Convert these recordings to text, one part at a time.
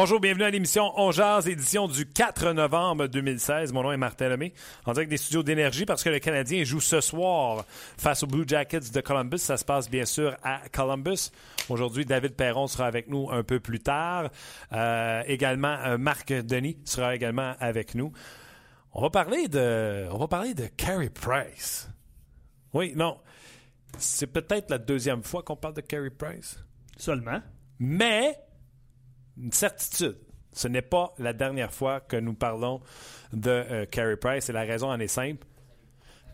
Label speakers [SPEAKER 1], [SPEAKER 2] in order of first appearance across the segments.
[SPEAKER 1] Bonjour, bienvenue à l'émission On Jazz, édition du 4 novembre 2016. Mon nom est Martin Lemay, en direct des studios d'énergie parce que le Canadien joue ce soir face aux Blue Jackets de Columbus. Ça se passe bien sûr à Columbus. Aujourd'hui, David Perron sera avec nous un peu plus tard. Euh, également, euh, Marc Denis sera également avec nous. On va parler de, on va parler de Carey Price. Oui, non. C'est peut-être la deuxième fois qu'on parle de Carey Price.
[SPEAKER 2] Seulement.
[SPEAKER 1] Mais une certitude. Ce n'est pas la dernière fois que nous parlons de euh, Carey Price et la raison en est simple.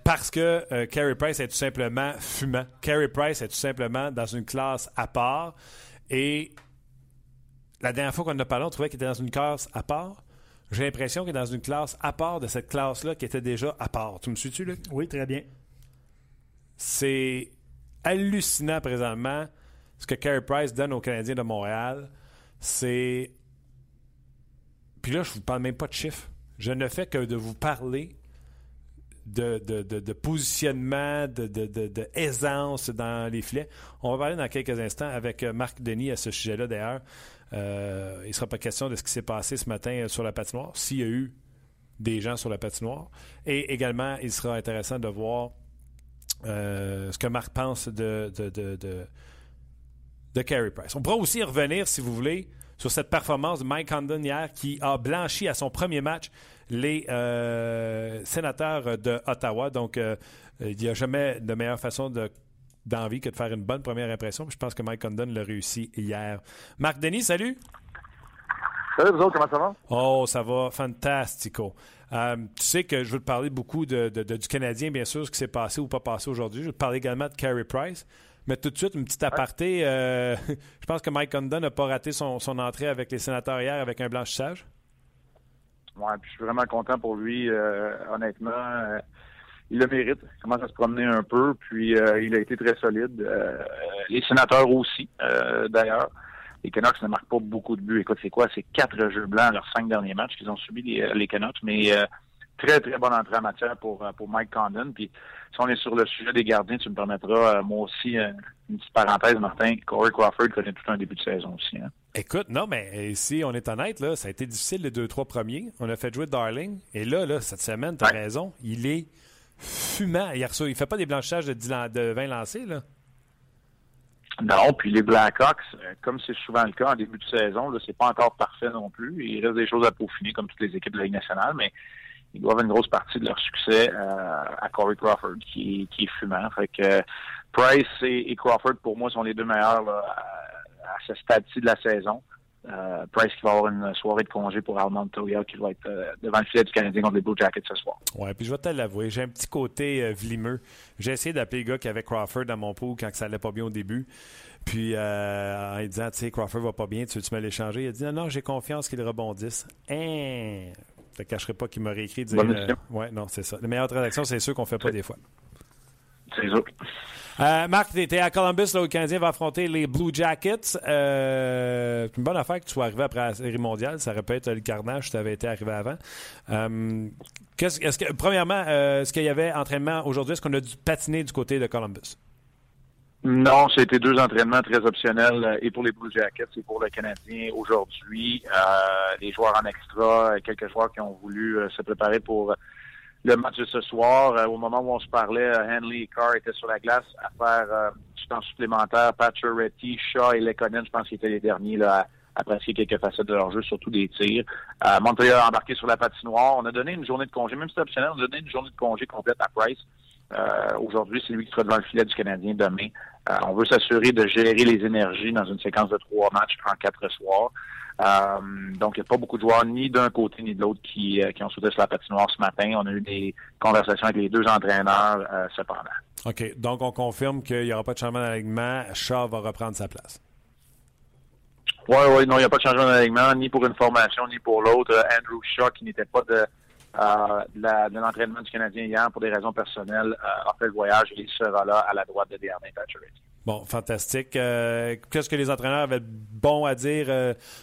[SPEAKER 1] Parce que euh, Carey Price est tout simplement fumant. Carey Price est tout simplement dans une classe à part. Et la dernière fois qu'on en a parlé, on trouvait qu'il était dans une classe à part. J'ai l'impression qu'il est dans une classe à part de cette classe-là qui était déjà à part. Tu me suis-tu, Luc?
[SPEAKER 2] Oui, très bien.
[SPEAKER 1] C'est hallucinant présentement ce que Carey Price donne aux Canadiens de Montréal c'est. Puis là, je vous parle même pas de chiffres. Je ne fais que de vous parler de, de, positionnement, de, de, aisance dans les filets. On va parler dans quelques instants avec euh, Marc Denis à ce sujet-là, d'ailleurs. Euh, il ne sera pas question de ce qui s'est passé ce matin euh, sur la patinoire, s'il y a eu des gens sur la patinoire. Et également, il sera intéressant de voir ce que Marc pense de, de, de Carey Price. On pourra aussi revenir, si vous voulez, sur cette performance de Mike Condon hier qui a blanchi à son premier match les euh, sénateurs de Ottawa. Donc, euh, il n'y a jamais de meilleure façon d'envie que de faire une bonne première impression. Je pense que Mike Condon l'a réussi hier. Marc Denis, salut!
[SPEAKER 3] Salut, vous autres, comment ça va?
[SPEAKER 1] Oh, ça va fantastico. Euh, tu sais que je veux te parler beaucoup de, du Canadien, bien sûr, ce qui s'est passé ou pas passé aujourd'hui. Je veux te parler également de Carey Price. Mais tout de suite, une petite aparté. Euh, je pense que Mike Condon n'a pas raté son, entrée avec les sénateurs hier avec un blanchissage.
[SPEAKER 3] Oui, puis je suis vraiment content pour lui. Euh, honnêtement, euh, il le mérite. Il commence à se promener un peu, puis il a été très solide. les sénateurs aussi, d'ailleurs. Les Canucks ne marquent pas beaucoup de buts. Écoute, c'est quoi? C'est quatre jeux blancs leurs cinq derniers matchs qu'ils ont subi, les, les Canucks. Mais très, très bonne entrée en matière pour, pour Mike Condon. Puis si on est sur le sujet des gardiens, tu me permettras, euh, moi aussi, euh, une petite parenthèse, Martin. Corey Crawford connaît tout un début de saison aussi. Hein.
[SPEAKER 1] Écoute, non, mais si on est honnête, là, ça a été difficile les deux, trois premiers. On a fait jouer Darling. Et là, là cette semaine, tu as raison, il est fumant. Il ne fait pas des blanchissages de, 20 lancés, là.
[SPEAKER 3] Non, puis les Blackhawks, euh, comme c'est souvent le cas en début de saison, là, c'est pas encore parfait non plus. Il reste des choses à peaufiner comme toutes les équipes de la Ligue nationale, mais ils doivent une grosse partie de leur succès euh, à Corey Crawford, qui, est fumant. Que Price et, Crawford, pour moi, sont les deux meilleurs à, ce stade-ci de la saison. Euh, Price qui va avoir une soirée de congé pour Armand Toya qui va être euh, devant le filet du Canadien contre les Blue Jackets ce soir.
[SPEAKER 1] Ouais, puis je vais te l'avouer, j'ai un petit côté vlimeux. J'ai essayé d'appeler le gars qui avait Crawford dans mon pot quand ça allait pas bien au début. Puis en disant, tu sais, Crawford va pas bien, tu veux-tu me l'échanger? Il a dit, non, non, j'ai confiance qu'il rebondisse. Hein? Je ne cacherai pas qu'il m'a réécrit. Dire, euh, ouais, non, c'est ça. Les meilleures transactions, c'est ceux qu'on ne fait pas des fois.
[SPEAKER 3] C'est ça.
[SPEAKER 1] Euh, Marc, tu étais à Columbus, là, où le Canadien va affronter les Blue Jackets. Euh, c'est une bonne affaire que tu sois arrivé après la série mondiale. Ça aurait pu être le carnage si tu avais été arrivé avant. Euh, est-ce que, premièrement, est-ce qu'il y avait entraînement aujourd'hui? Est-ce qu'on a dû patiner du côté de Columbus?
[SPEAKER 3] Non, c'était deux entraînements très optionnels euh, et pour les Blue Jackets et pour le Canadien aujourd'hui. Euh, les joueurs en extra, quelques joueurs qui ont voulu euh, se préparer pour le match de ce soir. au moment où on se parlait, Henley et Carr étaient sur la glace à faire du temps supplémentaire. Pacioretty, Shaw et Lekonen, je pense qu'ils étaient les derniers là, à, pratiquer quelques facettes de leur jeu, surtout des tirs. Montréal a embarqué sur la patinoire. On a donné une journée de congé, même si c'était optionnel, on a donné une journée de congé complète à Price. Aujourd'hui, c'est lui qui sera devant le filet du Canadien demain. Euh, on veut s'assurer de gérer les énergies dans une séquence de trois matchs en quatre soirs. donc, il n'y a pas beaucoup de joueurs ni d'un côté ni de l'autre qui, qui ont sauté sur la patinoire ce matin. On a eu des conversations avec les deux entraîneurs cependant.
[SPEAKER 1] OK. Donc, on confirme qu'il n'y aura pas de changement d'alignement. Shaw va reprendre sa place.
[SPEAKER 3] Oui, oui, non, il n'y a pas de changement d'alignement, ni pour une formation, ni pour l'autre. Andrew Shaw, qui n'était pas de, euh, de l'entraînement du Canadien hier pour des raisons personnelles, euh, a fait le voyage il sera là à la droite de Darnay Pacioretty.
[SPEAKER 1] Bon, fantastique. Euh, qu'est-ce que les entraîneurs avaient bon à dire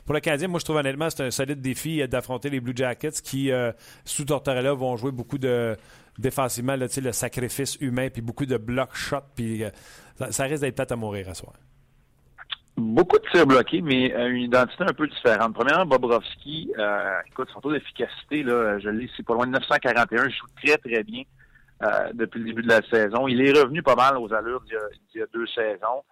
[SPEAKER 1] pour le Canadien? Moi, je trouve honnêtement c'est un solide défi d'affronter les Blue Jackets qui, sous Tortorella, vont jouer beaucoup de défensivement le sacrifice humain puis beaucoup de block shots puis ça, risque d'être peut-être à mourir à soir.
[SPEAKER 3] Beaucoup de tirs bloqués, mais euh, une identité un peu différente. Premièrement, Bobrovski, euh, écoute, son taux d'efficacité, là, je l'ai, c'est pas loin de 941. Il joue très, très bien euh, depuis le début de la saison. Il est revenu pas mal aux allures d'il y a, deux saisons.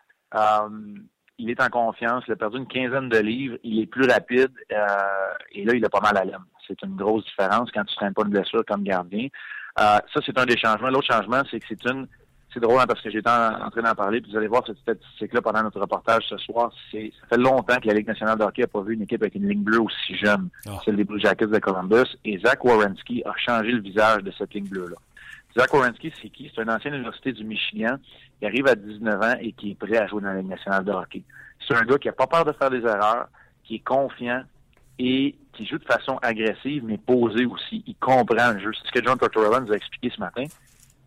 [SPEAKER 3] il est en confiance. Il a perdu une quinzaine de livres. Il est plus rapide. et là, il a pas mal à l'aime. C'est une grosse différence quand tu ne traînes pas une blessure comme gardien. ça, c'est un des changements. L'autre changement, c'est que c'est une c'est drôle hein, parce que j'étais en, en, train d'en parler, puis vous allez voir cette statistique-là pendant notre reportage ce soir. C'est, ça fait longtemps que la Ligue nationale de hockey n'a pas vu une équipe avec une ligne bleue aussi jeune, oh. celle des Blue Jackets de Columbus. Et Zach Wierenski a changé le visage de cette ligne bleue-là. Zach Wierenski, c'est qui? C'est un ancien université du Michigan qui arrive à 19 ans et qui est prêt à jouer dans la Ligue nationale de hockey. C'est un gars qui a pas peur de faire des erreurs, qui est confiant et qui joue de façon agressive, mais posé aussi. Il comprend le jeu. C'est ce que John Tortorella nous a expliqué ce matin.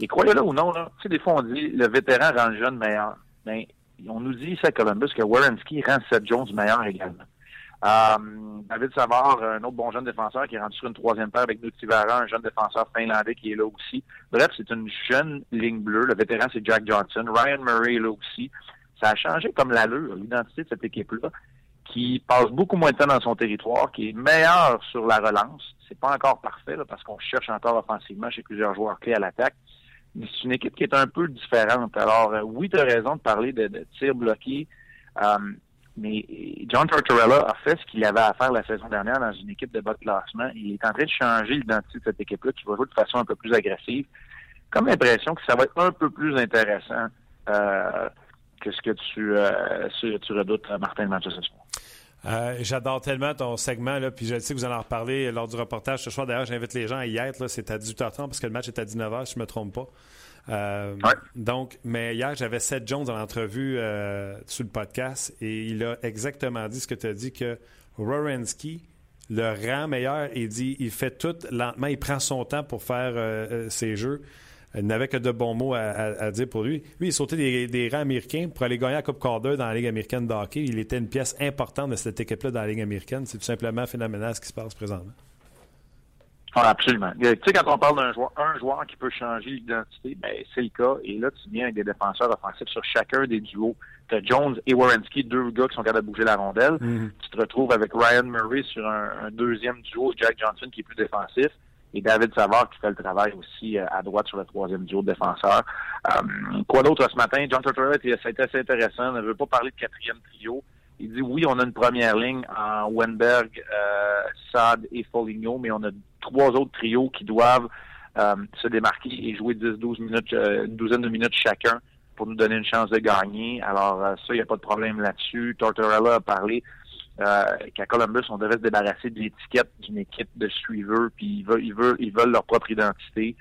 [SPEAKER 3] Et croyez-le ou non, là, tu sais, des fois on dit le vétéran rend le jeune meilleur. Mais on nous dit ici à Columbus que Warrenski rend Seth Jones meilleur également. Euh, David Savard, un autre bon jeune défenseur qui est rendu sur une troisième paire avec Nutivara, un jeune défenseur finlandais qui est là aussi. Bref, c'est une jeune ligne bleue. Le vétéran, c'est Jack Johnson. Ryan Murray est là aussi. Ça a changé comme l'allure, l'identité de cette équipe-là, qui passe beaucoup moins de temps dans son territoire, qui est meilleur sur la relance. C'est pas encore parfait là, parce qu'on cherche encore offensivement chez plusieurs joueurs clés à l'attaque c'est une équipe qui est un peu différente. Alors, euh, oui, tu as raison de parler de, de tirs bloqués, euh, mais John Tortorella a fait ce qu'il avait à faire la saison dernière dans une équipe de bas de classement. Il est en train de changer l'identité de cette équipe-là qui va jouer de façon un peu plus agressive. Comme l'impression que ça va être un peu plus intéressant euh, que ce que tu, tu redoutes, Martin, le ce soir.
[SPEAKER 1] Euh, j'adore tellement ton segment, là, puis je sais que vous allez en reparler lors du reportage ce soir. D'ailleurs, j'invite les gens à y être. C'est à 18h30 parce que le match est à 19h, si je ne me trompe pas. Euh, donc, mais hier, j'avais Seth Jones dans l'entrevue euh, sur le podcast et il a exactement dit ce que tu as dit que Rorensky le rend meilleur. Il dit il fait tout lentement, il prend son temps pour faire ses jeux. Il n'avait que de bons mots à, dire pour lui. Lui, il sautait des, des, rangs américains pour aller gagner la Coupe Calder dans la Ligue américaine de hockey. Il était une pièce importante de cette équipe-là dans la Ligue américaine. C'est tout simplement phénoménal ce qui se passe présentement.
[SPEAKER 3] Ah, absolument. Tu sais, quand on parle d'un joueur, un joueur qui peut changer l'identité, ben, c'est le cas. Et là, tu viens avec des défenseurs offensifs sur chacun des duos. Tu as Jones et Warrenski, deux gars qui sont capables de bouger la rondelle. Mm-hmm. Tu te retrouves avec Ryan Murray sur un, un, deuxième duo, Jack Johnson qui est plus défensif et David Savard qui fait le travail aussi euh, à droite sur le troisième duo de défenseur. Euh, quoi d'autre ce matin? John Tortorella, ça a été assez intéressant. Ne veut pas parler de quatrième trio. Il dit oui, on a une première ligne en Wenberg, euh, Sad et Foligno, mais on a trois autres trios qui doivent euh, se démarquer et jouer 10-12 minutes, une douzaine de minutes chacun pour nous donner une chance de gagner. Alors ça, il n'y a pas de problème là-dessus. Tortorella a parlé euh, qu'à Columbus, on devait se débarrasser de l'étiquette d'une équipe de suiveurs, puis ils veulent, ils veulent, ils veulent leur propre identité.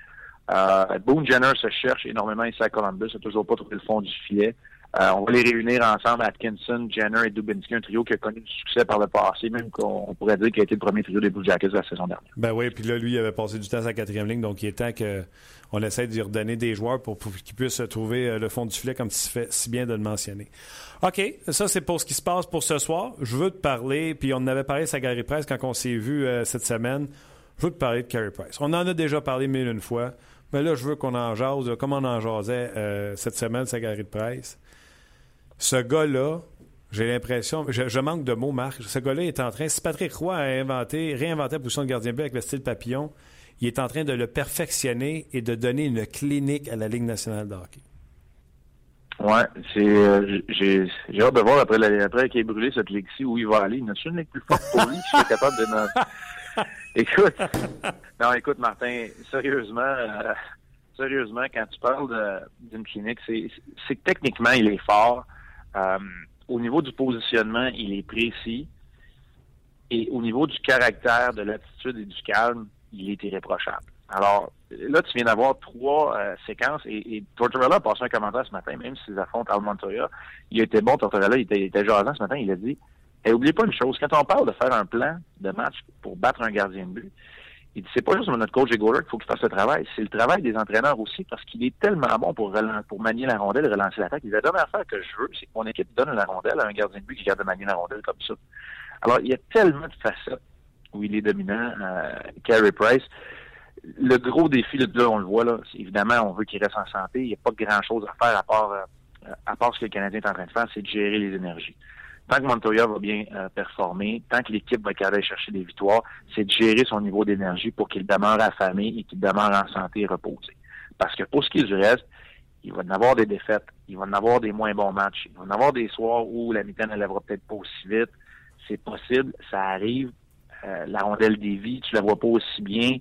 [SPEAKER 3] Euh, Boone Jenner se cherche énormément ici à Columbus, n'a toujours pas trouvé le fond du filet. Euh, on va les réunir ensemble, Atkinson, Jenner et Dubinsky, un trio qui a connu du succès par le passé, même qu'on pourrait dire qu'il a été le premier trio des Blue Jackets de la saison dernière.
[SPEAKER 1] Ben oui, puis là, lui, il avait passé du temps à sa quatrième ligne, donc il est temps qu'on essaie lui redonner des joueurs pour, pour qu'il puisse trouver euh, le fond du filet, comme tu fais si bien de le mentionner. OK, ça, c'est pour ce qui se passe pour ce soir. Je veux te parler, puis on en avait parlé à Gary Price quand on s'est vu euh, cette semaine. Je veux te parler de Carey Price. On en a déjà parlé mille une fois, mais là, je veux qu'on en jase, comme on en jasait cette semaine, Gary Price. Ce gars-là, j'ai l'impression, je, manque de mots, Marc. Ce gars-là est en train, si Patrick Roy a inventé, réinventé la position de gardien but avec le style papillon, il est en train de le perfectionner et de donner une clinique à la Ligue nationale de hockey.
[SPEAKER 3] Ouais, c'est euh, j'ai hâte de voir après, la, après qu'il ait brûlé cette ligue-ci où il va aller. Il y une ligue plus forte pour lui qui est capable de. écoute, non, écoute, Martin, sérieusement, euh, sérieusement, quand tu parles d'une clinique, c'est que techniquement, il est fort. Euh, au niveau du positionnement, il est précis. Et au niveau du caractère, de l'attitude et du calme, il est irréprochable. Alors, là, tu viens d'avoir trois euh, séquences et, Tortorella a passé un commentaire ce matin, même s'ils affrontent Al Montoya. Il était bon, Tortorella, il était, il jasant ce matin, il a dit et oubliez pas une chose, quand on parle de faire un plan de match pour battre un gardien de but, il dit c'est pas juste notre coach Egorek qu'il faut qu'il fasse le travail, c'est le travail des entraîneurs aussi parce qu'il est tellement bon pour, pour manier la rondelle et relancer l'attaque. La dernière affaire que je veux, c'est que mon équipe donne la rondelle à un gardien de but qui garde de manier la rondelle comme ça. Alors, il y a tellement de facettes où il est dominant, euh, Carey Price. Le gros défi, là, on le voit, là, évidemment, on veut qu'il reste en santé. Il n'y a pas grand-chose à faire à part, euh, à part ce que le Canadien est en train de faire, c'est de gérer les énergies tant que Montoya va bien euh, performer, tant que l'équipe va aller chercher des victoires, c'est de gérer son niveau d'énergie pour qu'il demeure affamé et qu'il demeure en santé et reposé. Parce que pour ce qui est du reste, il va en avoir des défaites, il va en avoir des moins bons matchs, il va en avoir des soirs où la mitaine ne lèvera peut-être pas aussi vite. C'est possible, ça arrive. Euh, la rondelle dévie, tu la vois pas aussi bien.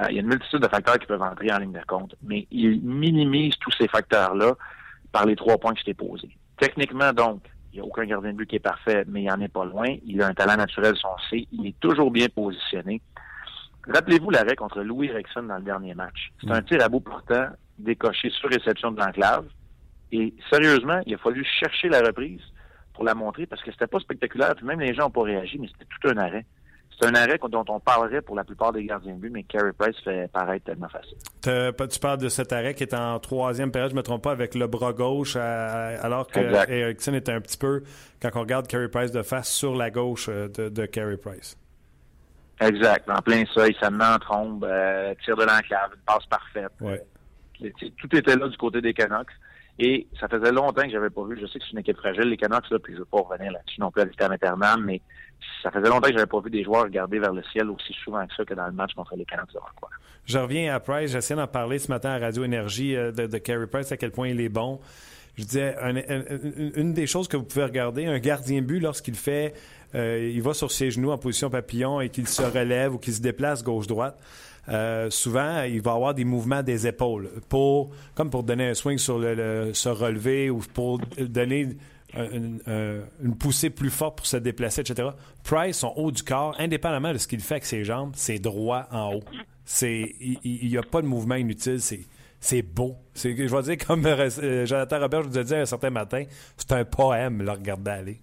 [SPEAKER 3] Euh, il y a une multitude de facteurs qui peuvent entrer en ligne de compte. Mais il minimise tous ces facteurs-là par les trois points que je t'ai posés. Techniquement, donc, il n'y a aucun gardien de but qui est parfait, mais il en est pas loin. Il a un talent naturel, son C. Il est toujours bien positionné. Rappelez-vous l'arrêt contre Louis Erickson dans le dernier match. C'est un mm. tir à bout portant décoché sur réception de l'enclave. Et sérieusement, il a fallu chercher la reprise pour la montrer parce que c'était pas spectaculaire. Puis même les gens n'ont pas réagi, mais c'était tout un arrêt. C'est un arrêt dont on parlerait pour la plupart des gardiens de but, mais Carey Price fait paraître tellement facile.
[SPEAKER 1] Tu parles de cet arrêt qui est en troisième période, je ne me trompe pas, avec le bras gauche, alors que Erickson est un petit peu, quand on regarde Carey Price de face, sur la gauche euh, de, de Carey Price.
[SPEAKER 3] Exact. En plein seuil, ça met en trombe, euh, tire de l'enclave, une passe parfaite.
[SPEAKER 1] Ouais.
[SPEAKER 3] Tout était là du côté des Canucks. Et ça faisait longtemps que j'avais pas vu. Je sais que c'est une équipe fragile, les Canucks, là, puis je veux pas revenir là-dessus non plus à vitam mais ça faisait longtemps que j'avais pas vu des joueurs regarder vers le ciel aussi souvent que ça que dans le match contre les Canucks de Vancouver.
[SPEAKER 1] Je reviens à Price. J'essaie d'en parler ce matin à Radio Énergie euh, de, de Carey Price, à quel point il est bon. Je disais, une des choses que vous pouvez regarder, un gardien but, lorsqu'il fait, euh, il va sur ses genoux en position papillon et qu'il se relève ou qu'il se déplace gauche-droite, euh, souvent, il va avoir des mouvements des épaules, pour, comme pour donner un swing sur le, se relever ou pour donner une, poussée plus forte pour se déplacer, etc. Price, son haut du corps, indépendamment de ce qu'il fait avec ses jambes, c'est droit en haut. C'est, il n'y a pas de mouvement inutile. C'est, c'est beau. C'est, je vais dire, comme euh, Jonathan Robert, je vous ai dit un certain matin, c'est un poème, le regarder aller.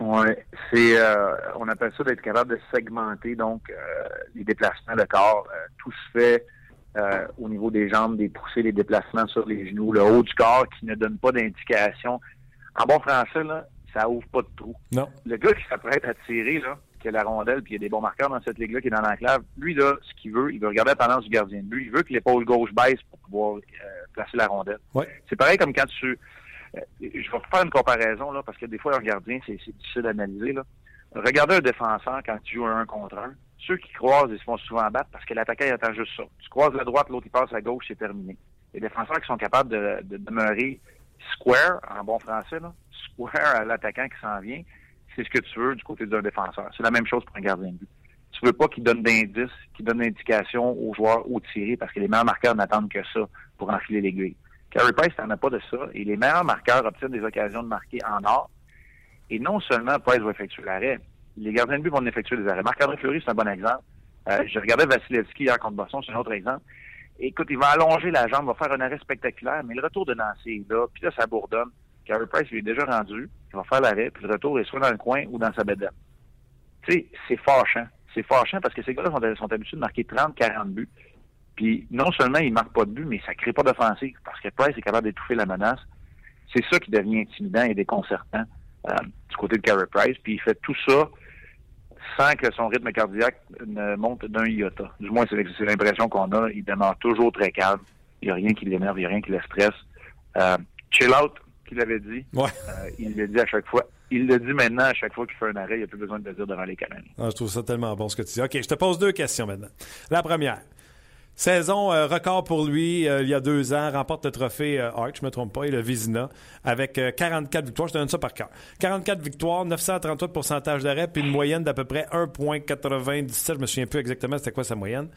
[SPEAKER 3] Oui, c'est euh, on appelle ça d'être capable de segmenter donc euh, les déplacements de corps. Euh, tout se fait au niveau des jambes, des poussées, les déplacements sur les genoux, le haut du corps qui ne donne pas d'indication. En bon français, là, ça ouvre pas de trou.
[SPEAKER 1] Non.
[SPEAKER 3] Le gars qui s'apprête à tirer, là, qui a la rondelle, puis il y a des bons marqueurs dans cette ligue-là qui est dans l'enclave, lui, là, ce qu'il veut, il veut regarder la tendance du gardien de but. Il veut que l'épaule gauche baisse pour pouvoir placer la rondelle.
[SPEAKER 1] Ouais.
[SPEAKER 3] C'est pareil comme quand tu euh, je vais faire une comparaison, là, parce que des fois, un gardien, c'est difficile d'analyser. Regardez un défenseur quand tu joues un contre un. Ceux qui croisent, ils se font souvent battre parce que l'attaquant, il attend juste ça. Tu croises la droite, l'autre, il passe à gauche, c'est terminé. Les défenseurs qui sont capables de, demeurer square, en bon français, square à l'attaquant qui s'en vient, c'est ce que tu veux du côté d'un défenseur. C'est la même chose pour un gardien de but. Tu veux pas qu'il donne d'indices, qu'il donne d'indications aux joueurs au tirer parce que les meilleurs marqueurs n'attendent que ça pour enfiler l'aiguille. Carey Price n'en a pas de ça. Et les meilleurs marqueurs obtiennent des occasions de marquer en or. Et non seulement Price va effectuer l'arrêt, les gardiens de but vont effectuer des arrêts. Marc-André Fleury, c'est un bon exemple. Euh, je regardais Vasilevski hier contre Boston, c'est un autre exemple. Écoute, il va allonger la jambe, va faire un arrêt spectaculaire, mais le retour de Nancy est là, puis là, ça bourdonne. Carey Price lui est déjà rendu, il va faire l'arrêt, puis le retour est soit dans le coin ou dans sa bedaine. Tu sais, c'est fâchant. C'est fâchant parce que ces gars-là sont, habitués de marquer 30, 40 buts. Puis non seulement il marque pas de but, mais ça crée pas d'offensive parce que Price est capable d'étouffer la menace. C'est ça qui devient intimidant et déconcertant euh, du côté de Carey Price. Puis il fait tout ça sans que son rythme cardiaque ne monte d'un iota. Du moins, c'est l'impression qu'on a. Il demeure toujours très calme. Il n'y a rien qui l'énerve, il n'y a rien qui le stresse. Euh, chill out, qu'il avait dit.
[SPEAKER 1] Ouais.
[SPEAKER 3] Euh, il le dit à chaque fois. Il le dit maintenant à chaque fois qu'il fait un arrêt. Il n'y a plus besoin de le dire devant les caméras.
[SPEAKER 1] Ah, je trouve ça tellement bon ce que tu dis. OK, je te pose deux questions maintenant. La première. Saison euh, record pour lui euh, il y a deux ans, remporte le trophée euh, je me trompe pas, et le Vizina, avec 44 victoires. Je te donne ça par cœur. 44 victoires, 938 pourcentage d'arrêt, puis une moyenne d'à peu près 1,97. Je me souviens plus exactement c'était quoi sa moyenne.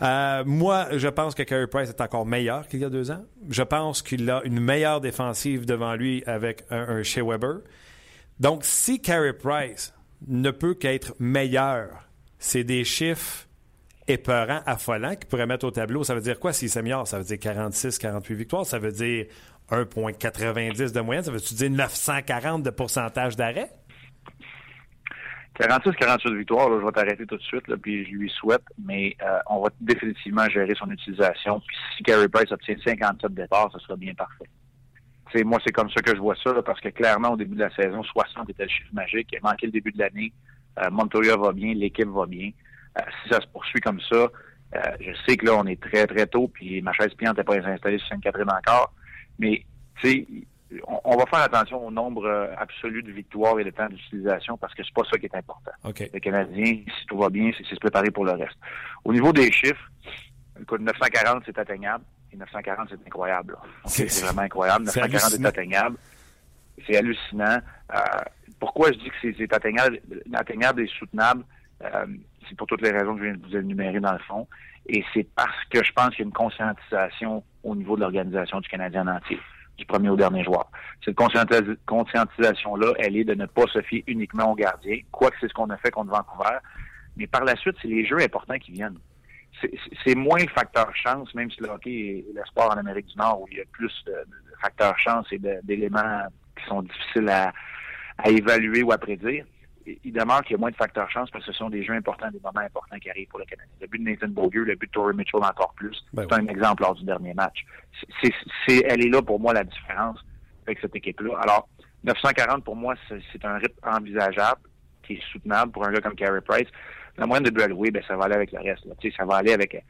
[SPEAKER 1] moi, je pense que Carey Price est encore meilleur qu'il y a deux ans. Je pense qu'il a une meilleure défensive devant lui avec un, un Shea Weber. Donc, si Carey Price ne peut qu'être meilleur. C'est des chiffres épeurants, affolants qu'ils pourraient mettre au tableau. Ça veut dire quoi s'il s'améliore? Ça veut dire 46, 48 victoires. Ça veut dire 1,90 de moyenne. Ça veut-tu dire 940 de pourcentage d'arrêt?
[SPEAKER 3] 46-48 victoires, je vais t'arrêter tout de suite, puis je lui souhaite, mais euh, on va définitivement gérer son utilisation. Puis si Carey Price obtient 57 départs, ça sera bien parfait. Moi, c'est comme ça que je vois ça, parce que clairement, au début de la saison, 60 était le chiffre magique. Il a manqué le début de l'année. Euh, Montoya va bien, l'équipe va bien. Euh, si ça se poursuit comme ça, euh, je sais que là, on est très, très tôt, puis ma chaise pliante n'est pas installée sur Sainte-Catherine encore. Mais, tu sais, on, va faire attention au nombre euh, absolu de victoires et de temps d'utilisation parce que c'est pas ça qui est important.
[SPEAKER 1] Okay.
[SPEAKER 3] Le Canadien, si tout va bien, c'est se préparer pour le reste. Au niveau des chiffres, écoute, 940, c'est atteignable. Et 940, c'est incroyable. C'est vraiment incroyable. 940 est, atteignable. C'est hallucinant. Euh, pourquoi je dis que c'est atteignable, atteignable et soutenable? Euh, c'est pour toutes les raisons que je viens de vous énumérer dans le fond. Et c'est parce que je pense qu'il y a une conscientisation au niveau de l'organisation du Canadien entier du premier au dernier joueur. Cette conscientisation-là, elle est de ne pas se fier uniquement aux gardiens, quoique c'est ce qu'on a fait contre Vancouver. Mais par la suite, c'est les jeux importants qui viennent. C'est moins le facteur chance, même si le hockey est le sport en Amérique du Nord où il y a plus de, facteurs chance et d'éléments qui sont difficiles à évaluer ou à prédire il demeure qu'il y a moins de facteurs chance parce que ce sont des jeux importants, des moments importants qui arrivent pour le Canadien. Le but de Nathan Beaulieu, le but de Torrey Mitchell encore plus. Ben c'est un exemple lors du dernier match. C'est, elle est là pour moi la différence avec cette équipe-là. Alors, 940 pour moi, c'est, un rythme envisageable qui est soutenable pour un gars comme Carey Price. La moyenne de but oui, ben ça va aller avec le reste. Là. Ça va aller avec.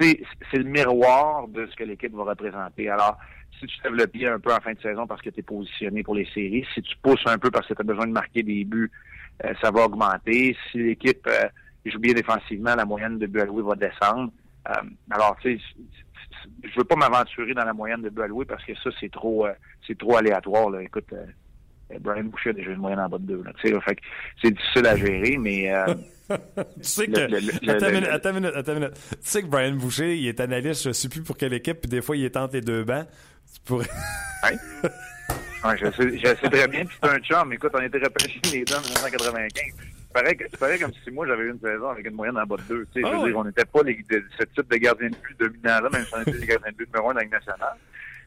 [SPEAKER 3] C'est le miroir de ce que l'équipe va représenter. Alors, si tu lèves le pied un peu en fin de saison parce que tu es positionné pour les séries, si tu pousses un peu parce que tu as besoin de marquer des buts, euh, ça va augmenter. Si l'équipe euh, joue bien défensivement, la moyenne de buts alloués va descendre. Euh, alors, tu sais, je veux pas m'aventurer dans la moyenne de buts alloués parce que ça, c'est trop c'est trop aléatoire. Là. Écoute, Brian Boucher a déjà une moyenne en bas de deux. C'est difficile à gérer, mais
[SPEAKER 1] tu sais que. attends, une minute, attends, minute, attends minute. Tu sais que Brian Boucher, il est analyste, je ne sais plus pour quelle équipe, puis des fois, il est entre les deux bancs. Tu pourrais.
[SPEAKER 3] ouais. ouais je, sais, je sais très bien, puis c'est un chum. Écoute, on était repêchés les deux en 1995. C'est pareil, comme si moi j'avais une saison avec une moyenne en bas de deux. Tu sais, je veux ah dire, on n'était pas les, de, ce type de gardien de but dominant-là, même si on était des gardiens de but numéro un dans la nationale.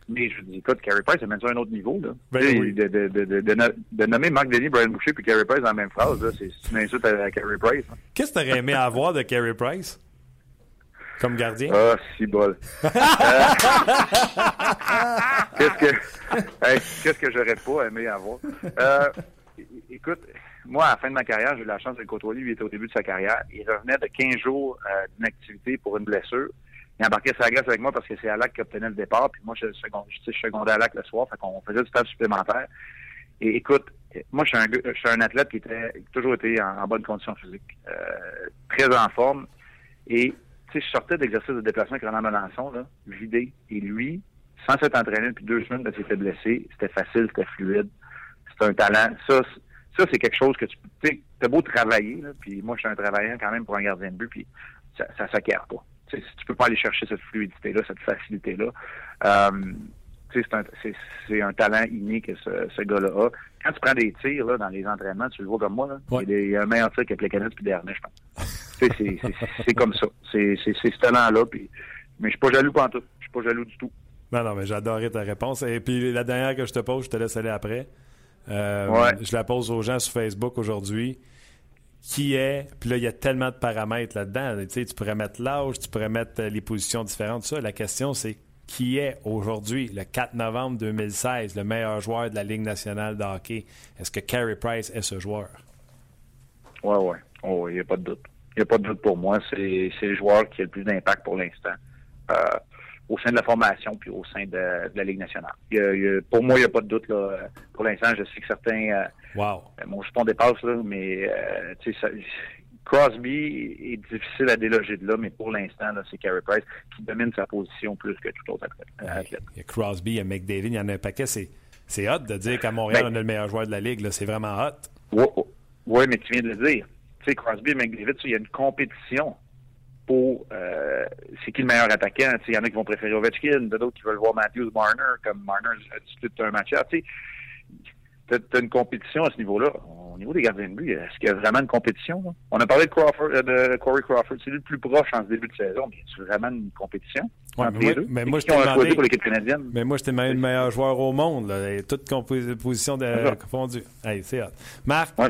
[SPEAKER 3] Mais je dis, écoute, Carey Price, ça mène ça à un autre niveau. Là.
[SPEAKER 1] Ben oui.
[SPEAKER 3] de, de, de, de, nommer Marc Denis, Brian Boucher puis Carey Price dans la même phrase, c'est une insulte à, à Carey Price. Hein.
[SPEAKER 1] Qu'est-ce que tu aurais aimé avoir de Carey Price? Comme gardien?
[SPEAKER 3] Ah, si bol. Euh, qu'est-ce que, qu'est-ce que j'aurais pas aimé avoir? Euh, écoute, moi, à la fin de ma carrière, j'ai eu la chance de le côtoyer. Il était au début de sa carrière. Il revenait de 15 jours euh, d'inactivité pour une blessure il embarquait sa glace avec moi parce que c'est Alak qui obtenait le départ. Puis moi, je, je, je secondais Alak le soir. Fait qu'on faisait du temps supplémentaire. Et écoute, moi, je suis un, athlète qui était toujours été en, bonne condition physique, euh, très en forme. Et tu sais, je sortais d'exercice de déplacement avec Renan Melançon, là, vidé. Et lui, sans s'être entraîné depuis deux semaines parce qu'il était blessé, c'était facile, c'était fluide. C'était un talent. Ça, ça c'est quelque chose que tu sais, t'as beau travailler, là, puis moi, je suis un travaillant quand même pour un gardien de but, puis ça, ça s'acquiert pas tu peux pas aller chercher cette fluidité-là, cette facilité-là. Euh, c'est un, c'est, un talent inné que ce, ce gars-là a. Quand tu prends des tirs là, dans les entraînements, tu le vois comme moi, là, il, y a un meilleur tir Plekanec puis dernier, je pense. c'est, comme ça. C'est, ce talent-là. Mais je suis pas jaloux pas tout. Je suis pas jaloux du tout.
[SPEAKER 1] Non, non, mais j'adorais ta réponse. Et puis la dernière que je te pose, je te laisse aller après. Euh, je la pose aux gens sur Facebook aujourd'hui qui est, puis là, il y a tellement de paramètres là-dedans. Tu, sais, tu pourrais mettre l'âge, tu pourrais mettre euh, les positions différentes, tout ça. La question, c'est qui est aujourd'hui, le 4 novembre 2016, le meilleur joueur de la Ligue nationale de hockey? Est-ce que Carey Price est ce joueur?
[SPEAKER 3] Oui, oui. Oh, il n'y a pas de doute. Il n'y a pas de doute pour moi. C'est le joueur qui a le plus d'impact pour l'instant. Euh, au sein de la formation puis au sein de, la Ligue nationale. pour moi, il n'y a pas de doute. Là. Pour l'instant, je sais que certains euh,
[SPEAKER 1] Wow.
[SPEAKER 3] Euh, mon jupon dépasse, là, mais euh, tu sais, Crosby est difficile à déloger de là, mais pour l'instant, c'est Carey Price qui domine sa position plus que tout autre athlète.
[SPEAKER 1] Il y a Crosby, il y a McDavid, il y en a un paquet. C'est, hot de dire qu'à Montréal, ben on a le meilleur joueur de la Ligue. C'est vraiment hot.
[SPEAKER 3] Oui, mais tu viens de le dire. Tu sais, Crosby et McDavid, il y a une compétition pour euh, c'est qui le meilleur attaquant? Il y en a qui vont préférer Ovechkin, d'autres qui veulent voir Matthews Marner, comme Marner a disputé un match. Tu sais, tu as, une compétition à ce niveau-là. On niveau des gardiens de but, est-ce qu'il y a vraiment une compétition? Là? On a parlé de, Crawford, euh, de Corey Crawford, c'est lui le plus proche en ce début de saison, mais a vraiment une compétition?
[SPEAKER 1] Ouais,
[SPEAKER 3] entre
[SPEAKER 1] mais
[SPEAKER 3] les
[SPEAKER 1] moi-
[SPEAKER 3] deux?
[SPEAKER 1] mais
[SPEAKER 3] C'est
[SPEAKER 1] moi, je t'ai demandé-
[SPEAKER 3] pour l'équipe canadienne?
[SPEAKER 1] Mais moi, j'étais le meilleur joueur au monde, là, et toutes compos- positions de,
[SPEAKER 3] C'est.
[SPEAKER 1] Hey, c'est hot. Marc,
[SPEAKER 3] Ouais.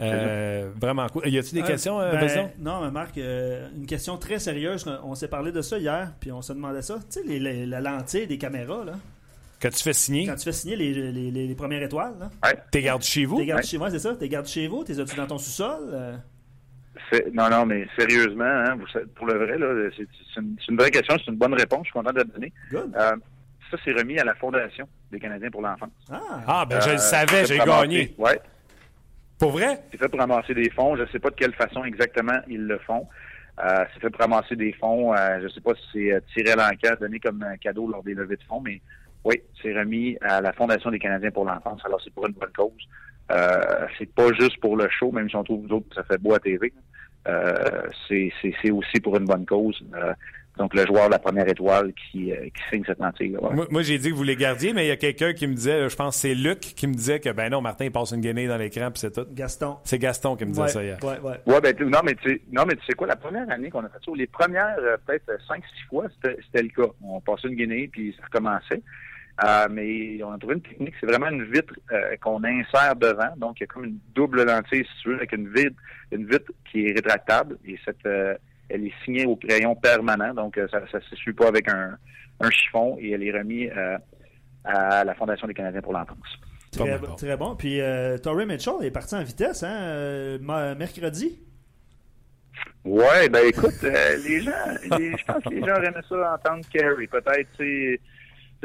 [SPEAKER 1] euh, vraiment cool. Y a-tu des
[SPEAKER 2] Euh,
[SPEAKER 1] questions, euh,
[SPEAKER 2] ben? Non, mais Marc, euh, une question très sérieuse. On s'est parlé de ça hier, puis on se demandait ça. Tu sais, les- les- la lentille des caméras, là,
[SPEAKER 1] Que tu fais signer,
[SPEAKER 2] quand tu fais signer les, les- les- les premières étoiles, là,
[SPEAKER 1] t'es gardes chez vous?
[SPEAKER 2] t'es gardes
[SPEAKER 3] Ouais.
[SPEAKER 2] chez moi, c'est ça? T'es gardes chez vous? T'es as-tu dans ton sous-sol? Euh,
[SPEAKER 3] Non, non, mais sérieusement, hein, vous pour le vrai, là, c'est une, vraie question, c'est une bonne réponse, je suis content de la donner.
[SPEAKER 2] good.
[SPEAKER 3] Euh, ça, c'est remis à la Fondation des Canadiens pour l'enfance.
[SPEAKER 2] Ah,
[SPEAKER 1] Ah, ben je le
[SPEAKER 3] Euh,
[SPEAKER 1] savais, j'ai gagné.
[SPEAKER 3] Ouais,
[SPEAKER 1] Pour vrai?
[SPEAKER 3] c'est fait pour ramasser des fonds. Je ne sais pas de quelle façon exactement ils le font. Euh, c'est fait pour ramasser des fonds. Euh, je ne sais pas si c'est euh, Tyrell Anca donné comme un cadeau lors des levées de fonds, mais oui, c'est remis à la Fondation des Canadiens pour l'enfance. Alors, c'est pour une bonne cause. Euh, c'est pas juste pour le show, même si on trouve nous autres que ça fait beau à TV. Euh, c'est, aussi pour une bonne cause. Euh, donc, le joueur de la première étoile qui, euh, qui signe cette lentille. Ouais.
[SPEAKER 1] Moi, moi, j'ai dit que vous les gardiez, mais il y a quelqu'un qui me disait, là, je pense que c'est Luc, qui me disait que, ben non, Martin, il passe une guinée dans l'écran, puis c'est tout.
[SPEAKER 2] Gaston.
[SPEAKER 1] C'est Gaston qui me disait
[SPEAKER 2] Ouais,
[SPEAKER 1] ça hier.
[SPEAKER 2] ouais, ouais.
[SPEAKER 3] Ouais, ben, non, mais tu sais, non, mais tu sais quoi, la première année qu'on a fait ça, ou les premières, euh, peut-être euh, cinq, six fois, c'était, c'était le cas. On passait une guinée, puis ça recommençait. Euh, mais on a trouvé une technique, c'est vraiment une vitre euh, qu'on insère devant. Donc, il y a comme une double lentille, si tu veux, avec une vitre, une vitre qui est rétractable. Et cette, euh, elle est signée au crayon permanent. Donc, euh, ça ne se suit pas avec un, un chiffon. Et elle est remise euh, à la Fondation des Canadiens pour l'enfance.
[SPEAKER 2] Très,
[SPEAKER 1] bon.
[SPEAKER 2] très bon. Puis, euh, Torrey Mitchell est parti en vitesse, hein, euh, mercredi?
[SPEAKER 3] Ouais, ben écoute, euh, les gens, les- je pense que les gens auraient aimé ça entendre Kerry. Peut-être, tu sais,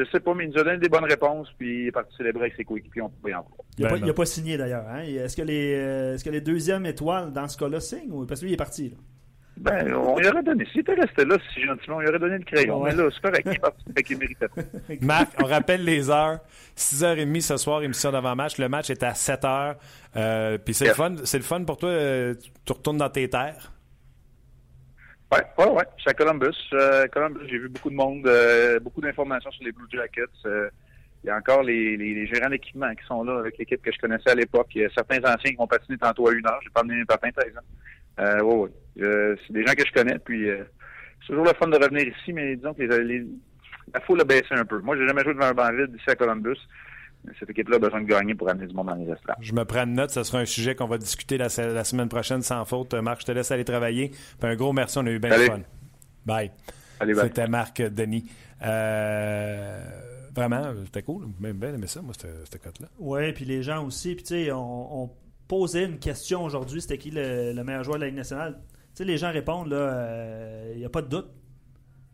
[SPEAKER 3] je sais pas, mais il nous a donné des bonnes réponses, puis il est parti célébrer avec ses coéquipiers. On pouvait en voir.
[SPEAKER 2] Il n'a
[SPEAKER 1] Ben
[SPEAKER 2] pas, signé d'ailleurs. Hein? Est-ce que, les, euh, est-ce que les deuxièmes étoiles dans ce cas-là signent? Ou... Parce que lui, il est parti. Là?
[SPEAKER 3] Ben, on lui aurait donné. S'il était resté là, si gentiment, on lui aurait donné le crayon.
[SPEAKER 2] Ouais.
[SPEAKER 3] Mais là, c'est correct, il est parti, fait qu'il méritait pas.
[SPEAKER 1] Marc, on rappelle les heures. 6h30 ce soir, émission d'avant-match. Le match est à 7h. Euh, Puis c'est le fun. C'est le fun pour toi. euh, tu retournes dans tes terres?
[SPEAKER 3] Ouais, ouais, ouais. Je suis à Columbus. Euh, Columbus, j'ai vu beaucoup de monde, euh, beaucoup d'informations sur les Blue Jackets. Euh, il y a encore les, les, les gérants d'équipement qui sont là avec l'équipe que je connaissais à l'époque. Il y a certains anciens qui vont patiner tantôt à une heure. J'ai pas amené mes papins, par exemple. Euh, ouais, ouais. Euh, c'est des gens que je connais. Puis euh, c'est toujours le fun de revenir ici, mais disons que les, les- la foule a baissé un peu. Moi, j'ai jamais joué devant un banc vide ici à Columbus. Cette équipe-là a besoin de gagner pour amener du monde dans les estrades.
[SPEAKER 1] Je me prends une note. Ce sera un sujet qu'on va discuter la, se- la semaine prochaine sans faute. Euh, Marc, je te laisse aller travailler. Puis un gros merci. On a eu bien de
[SPEAKER 3] Salut.
[SPEAKER 1] fun. Bye.
[SPEAKER 3] Allez, bye.
[SPEAKER 1] C'était Marc Denis. Euh, vraiment, c'était cool. Même bien aimé ça, moi, cette, cette cote-là.
[SPEAKER 2] Oui, puis les gens aussi. Puis, tu sais, on, on posait une question aujourd'hui c'était qui le, le meilleur joueur de la Ligue nationale? Tu sais, les gens répondent, là, il n'y a pas de doute.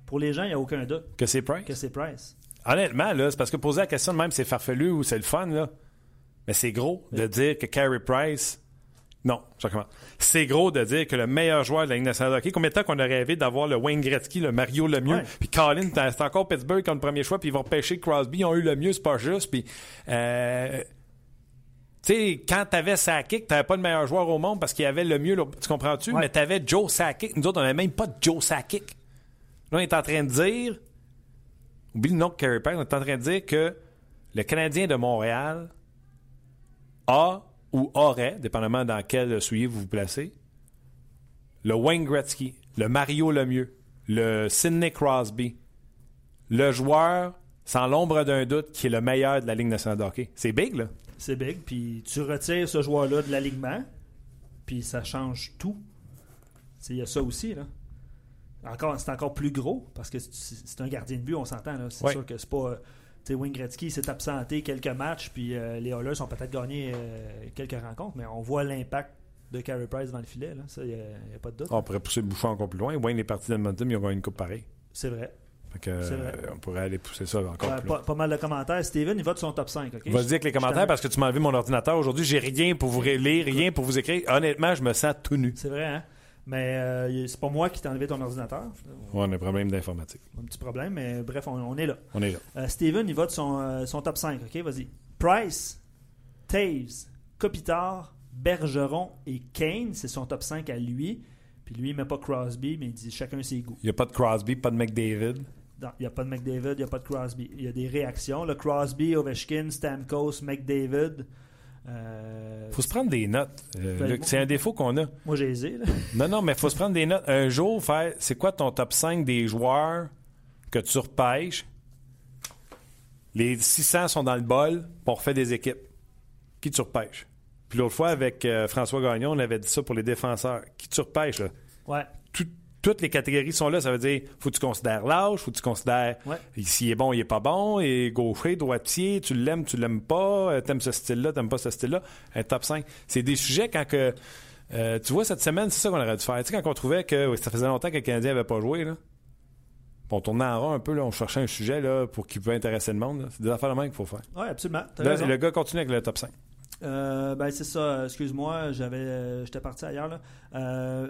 [SPEAKER 2] Pour les gens, il n'y a aucun doute
[SPEAKER 1] Que c'est Price?
[SPEAKER 2] que c'est Price.
[SPEAKER 1] Honnêtement, là, c'est parce que poser la question de même, c'est farfelu ou c'est le fun, là. Mais c'est gros de dire que Carey Price. Non, je recommence. C'est gros de dire que le meilleur joueur de la Ligue nationale de hockey, combien de temps qu'on a rêvé d'avoir le Wayne Gretzky, le Mario Lemieux,
[SPEAKER 2] Ouais.
[SPEAKER 1] puis Colin, c'est encore Pittsburgh comme premier choix, puis ils vont pêcher Crosby, ils ont eu le mieux, c'est pas juste, puis. Euh, tu sais, quand t'avais Sakic, t'avais pas le meilleur joueur au monde parce qu'il y avait le mieux, tu comprends-tu?
[SPEAKER 2] Ouais.
[SPEAKER 1] Mais t'avais Joe Sakic. Nous autres, on n'avait même pas de Joe Sakic. Là, on est en train de dire Oublie le nom Carey Price. On est en train de dire que le Canadien de Montréal a ou aurait, dépendamment dans quel soulier vous vous placez, le Wayne Gretzky, le Mario Lemieux, le Sidney Crosby, le joueur, sans l'ombre d'un doute, qui est le meilleur de la Ligue nationale de hockey. C'est big, là.
[SPEAKER 2] C'est big. Puis tu retires ce joueur-là de l'alignement, puis ça change tout. Il y a ça aussi, là. Encore, c'est encore plus gros, parce que c'est un gardien de but, on s'entend. C'est
[SPEAKER 1] Ouais.
[SPEAKER 2] sûr que c'est pas... Tu sais, Wayne Gretzky s'est absenté quelques matchs, puis euh, les Oilers ont peut-être gagné euh, quelques rencontres, mais on voit l'impact de Carey Price dans le filet. Là. Ça, il n'y a, pas de doute.
[SPEAKER 1] On pourrait pousser le bouchon encore plus loin. Wayne est parti d'Edmonton, ils ont gagné une coupe pareille.
[SPEAKER 2] C'est vrai.
[SPEAKER 1] Fait que, euh, on pourrait aller pousser ça encore plus loin.
[SPEAKER 2] pas, pas mal de commentaires. Steven, il va de son top 5. ok?
[SPEAKER 1] Vas-y avec les commentaires parce que tu m'as enlevé mon ordinateur aujourd'hui. J'ai rien pour vous lire, rien pour vous écrire. Honnêtement, je me sens tout nu.
[SPEAKER 2] C'est vrai, hein? Mais euh, c'est pas moi qui t'ai enlevé ton ordinateur.
[SPEAKER 1] Ouais, on a un problème d'informatique.
[SPEAKER 2] Un petit problème, mais bref, on, on est là.
[SPEAKER 1] On est là.
[SPEAKER 2] Euh, Steven, il va de son, euh, son top 5, OK? Vas-y. Price, Taves, Kopitar, Bergeron et Kane, c'est son top 5 à lui. Puis lui, il met pas Crosby, mais il dit chacun ses goûts.
[SPEAKER 1] Il n'y a pas de Crosby, pas de McDavid?
[SPEAKER 2] Non, il n'y a pas de McDavid, il n'y a pas de Crosby. Il y a des réactions. Le Crosby, Ovechkin, Stamkos, McDavid. Euh,
[SPEAKER 1] faut se prendre des notes. Euh,
[SPEAKER 2] Ben,
[SPEAKER 1] Luc, c'est un défaut qu'on a.
[SPEAKER 2] moi, j'ai là.
[SPEAKER 1] Non, non, mais faut se prendre des notes. Un jour, faire, c'est quoi ton top 5 des joueurs que tu repêches? Les 600 sont dans le bol, puis on refait des équipes. Qui tu repêches? Puis l'autre fois, avec euh, François Gagnon, on avait dit ça pour les défenseurs. Qui tu repêches, là?
[SPEAKER 2] Ouais.
[SPEAKER 1] Tout- toutes les catégories sont là. Ça veut dire, faut que tu considères l'âge, faut que tu considères
[SPEAKER 2] Ouais.
[SPEAKER 1] s'il est bon, il est pas bon, et gaucher, droitier, tu l'aimes, tu l'aimes pas, euh, t'aimes ce style-là, t'aimes pas ce style-là. Un top 5. C'est des sujets quand que. euh, tu vois, cette semaine, c'est ça qu'on aurait dû faire. Tu sais, quand on trouvait que oui, ça faisait longtemps que le Canadien n'avait pas joué, là. On tournait en rond un peu, là, on cherchait un sujet là, pour qui peut intéresser le monde. C'est des affaires de même qu'il faut faire.
[SPEAKER 2] Ouais, absolument.
[SPEAKER 1] Là, le gars continue avec le top 5.
[SPEAKER 2] Euh, ben c'est ça, excuse-moi, j'avais j'étais parti ailleurs là. Euh,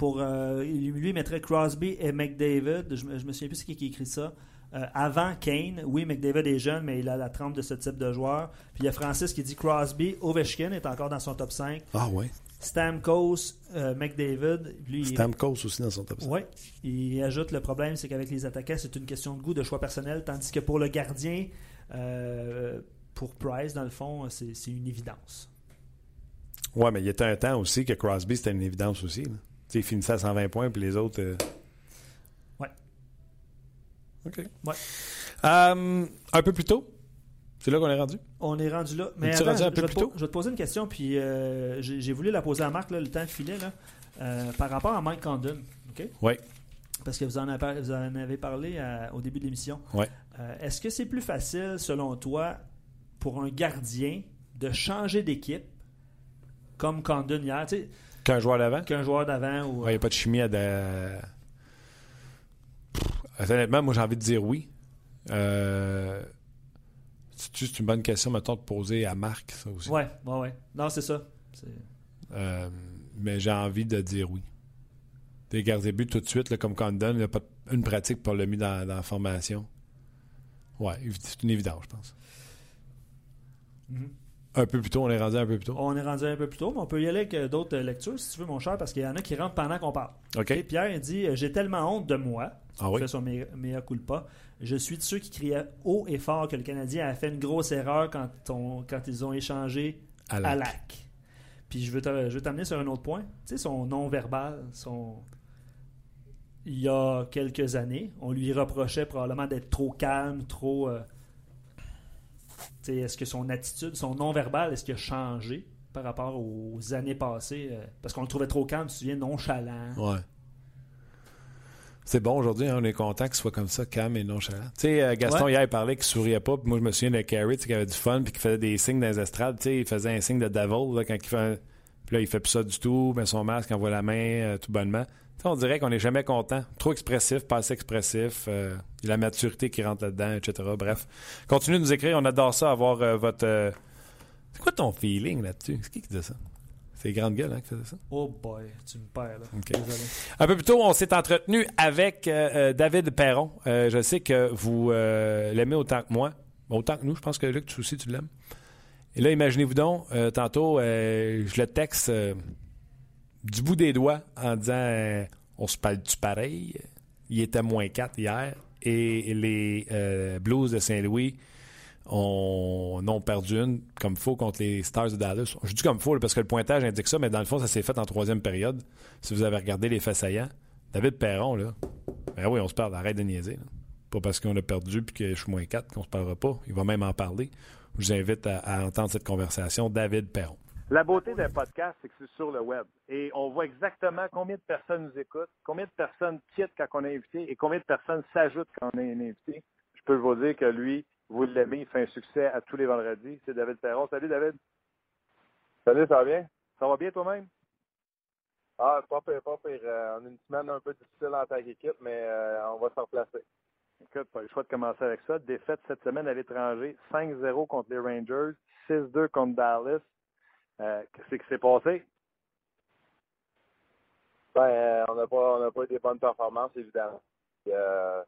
[SPEAKER 2] pour euh, lui mettrait Crosby et McDavid. Je, me- je me souviens plus qui qui écrit ça. Euh, avant Kane, oui, McDavid est jeune, mais il a la trempe de ce type de joueur. Puis il y a Francis qui dit Crosby, Ovechkin est encore dans son top 5.
[SPEAKER 1] Ah ouais.
[SPEAKER 2] Stamkos, euh, McDavid, lui, il-
[SPEAKER 1] Stamkos aussi dans son top 5.
[SPEAKER 2] oui, il ajoute le problème, c'est qu'avec les attaquants, c'est une question de goût, de choix personnel, tandis que pour le gardien, euh, pour Price, dans le fond, c'est une évidence.
[SPEAKER 1] Ouais, mais il y était un temps aussi que Crosby, c'était une évidence aussi. là. Tu sais, il finissait à 120 points, puis les autres. euh,
[SPEAKER 2] Ouais.
[SPEAKER 1] OK.
[SPEAKER 2] Ouais.
[SPEAKER 1] Euh, un peu plus tôt, c'est là qu'on est rendu?
[SPEAKER 2] On est rendu là. Mais attends,
[SPEAKER 1] rendu un
[SPEAKER 2] je,
[SPEAKER 1] peu
[SPEAKER 2] je vais
[SPEAKER 1] plus tôt?
[SPEAKER 2] je vais te poser une question, puis euh, j'ai voulu la poser à Marc, là, le temps filait, là, euh, par rapport à Mike Condon. OK?
[SPEAKER 1] Oui.
[SPEAKER 2] Parce que vous en avez, vous en avez parlé à- au début de l'émission. Euh, Est-ce que c'est plus facile, selon toi, pour un gardien de changer d'équipe comme Condon hier, tu sais,
[SPEAKER 1] Qu'un joueur d'avant?
[SPEAKER 2] qu'un joueur d'avant ou.
[SPEAKER 1] Il n'y a pas de chimie à. De... Pff, honnêtement, moi, j'ai envie de dire oui. Euh... C'est juste une bonne question, mettons, de poser à Marc, ça aussi?
[SPEAKER 2] Ouais, ouais, ouais. Non, c'est ça.
[SPEAKER 1] Euh, mais j'ai envie de dire oui. Des gardiens but tout de suite, là, comme Condon, il n'y a pas une pratique pour le mis dans, dans la formation. Ouais, c'est une évidence, je pense.
[SPEAKER 2] Mhm.
[SPEAKER 1] Un peu plus tôt, on est rendu un peu plus tôt.
[SPEAKER 2] On est rendu un peu plus tôt, mais on peut y aller avec euh, d'autres euh, lectures, si tu veux, mon cher, parce qu'il y en a qui rentrent pendant qu'on parle. Et Pierre, il dit euh, J'ai tellement honte de moi.
[SPEAKER 1] Ah oui?
[SPEAKER 2] fait son mea, mea culpa. Je suis de ceux qui criaient haut et fort que le Canadien a fait une grosse erreur quand, on- quand ils ont échangé
[SPEAKER 1] À
[SPEAKER 2] à
[SPEAKER 1] la-
[SPEAKER 2] lac. Puis je veux te- je veux t'amener sur un autre point. Tu sais, son non-verbal, son. Il y a quelques années, on lui reprochait probablement d'être trop calme, trop. euh, est-ce que son attitude, son non-verbal, est-ce qu'il a changé par rapport aux années passées? euh, parce qu'on le trouvait trop calme, tu te souviens, nonchalant.
[SPEAKER 1] Ouais. C'est bon aujourd'hui, hein, on est content qu'il soit comme ça, calme et nonchalant. Tu sais, euh, Gaston,
[SPEAKER 2] Ouais.
[SPEAKER 1] hier, il parlait qu'il souriait pas, puis moi, je me souviens de sais, qui avait du fun, puis qui faisait des signes dans les estrades. Tu sais, il faisait un signe de devil, là, quand il fait un- Puis là, il fait plus ça du tout, met son masque, envoie la main, euh, tout bonnement. On dirait qu'on n'est jamais content. Trop expressif, pas assez expressif. euh, il y a la maturité qui rentre là-dedans, etc. Bref. Continuez de nous écrire, on adore ça, avoir euh, votre... euh, C'est quoi ton feeling là-dessus? C'est qui qui dit ça? C'est les grandes gueules, hein, qui faisaient ça?
[SPEAKER 2] Oh boy, tu me perds là. Désolé.
[SPEAKER 1] Un peu plus tôt, on s'est entretenu avec euh, David Perron. Je sais que vous l'aimez autant que moi. Autant que nous, je pense que Luc, tu aussi, tu l'aimes. Et là, imaginez-vous donc, tantôt, je le texte du bout des doigts en disant euh, On se parle-tu pareil? Il était moins 4 hier. Et les euh, Blues de Saint-Louis en ont perdu une comme faux contre les Stars de Dallas. Je dis comme faux parce que le pointage indique ça, mais dans le fond, ça s'est fait en troisième période. Si vous avez regardé les faits David Perron, là, ben oui, on se parle, arrête de niaiser. Pas parce qu'on a perdu puis que je suis moins 4 qu'on se parlera pas. Il va même en parler. Je vous invite à entendre cette conversation. David Perron.
[SPEAKER 4] La beauté d'un podcast, c'est que c'est sur le web. Et on voit exactement combien de personnes nous écoutent, combien de personnes quittent quand on est invité et combien de personnes s'ajoutent quand on est un invité. Je peux vous dire que lui, vous l'aimez, il fait un succès à tous les vendredis. C'est David Perron. Salut David. Salut, ça va bien? Ça va bien toi-même? Ah, pas pire, pas pire. Euh, on a une semaine un peu difficile en tant qu'équipe, mais euh, on va se replacer. Écoute, pas le choix de commencer avec ça. Défaite cette semaine à l'étranger, 5-0 contre les Rangers, 6-2 contre Dallas. Euh, Qu'est-ce qui s'est passé?
[SPEAKER 5] Ben, euh, on n'a pas, on n'a pas eu des bonnes performances, évidemment. Euh,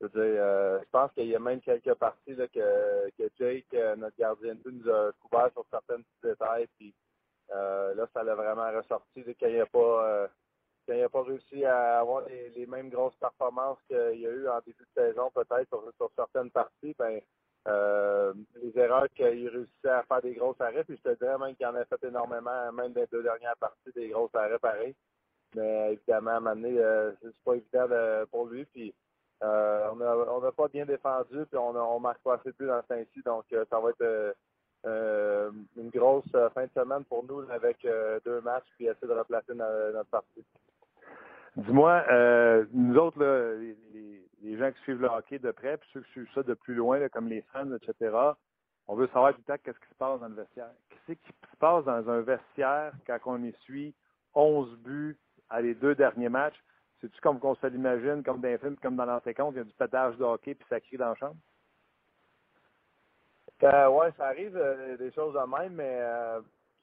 [SPEAKER 5] je veux dire, je pense qu'il y a même quelques parties là, que, que Jake, notre gardien de nous a couvert sur certains petits détails. Puis là, ça l'a vraiment ressorti là, qu'il n'a pas, n'a pas réussi à avoir les, les mêmes grosses performances qu'il y a eu en début de saison, peut-être sur, sur certaines parties. Ben, euh, les erreurs qu'il réussissait à faire des grosses arrêts. Puis je te dirais même qu'il en a fait énormément, même des deux dernières parties, des grosses arrêts pareils. Mais évidemment, à un moment donné, euh, c'est pas évident pour lui. Puis euh, on n'a a pas bien défendu, puis on, on marque pas assez plus dans ce temps-ci. Donc ça va être une grosse fin de semaine pour nous avec deux matchs, puis essayer de replacer notre, partie.
[SPEAKER 4] Dis-moi, nous autres, là, les, les gens qui suivent le hockey de près, puis ceux qui suivent ça de plus loin, comme les fans, etc., on veut savoir tout le temps qu'est-ce qui se passe dans le vestiaire. Qu'est-ce qui se passe dans un vestiaire quand on y suit 11 buts à les deux derniers matchs? C'est-tu comme qu'on se l'imagine, comme dans les films, comme dans il y a du pétage de hockey puis ça crie dans la chambre?
[SPEAKER 5] Euh, oui, ça arrive euh, des choses de même, mais euh,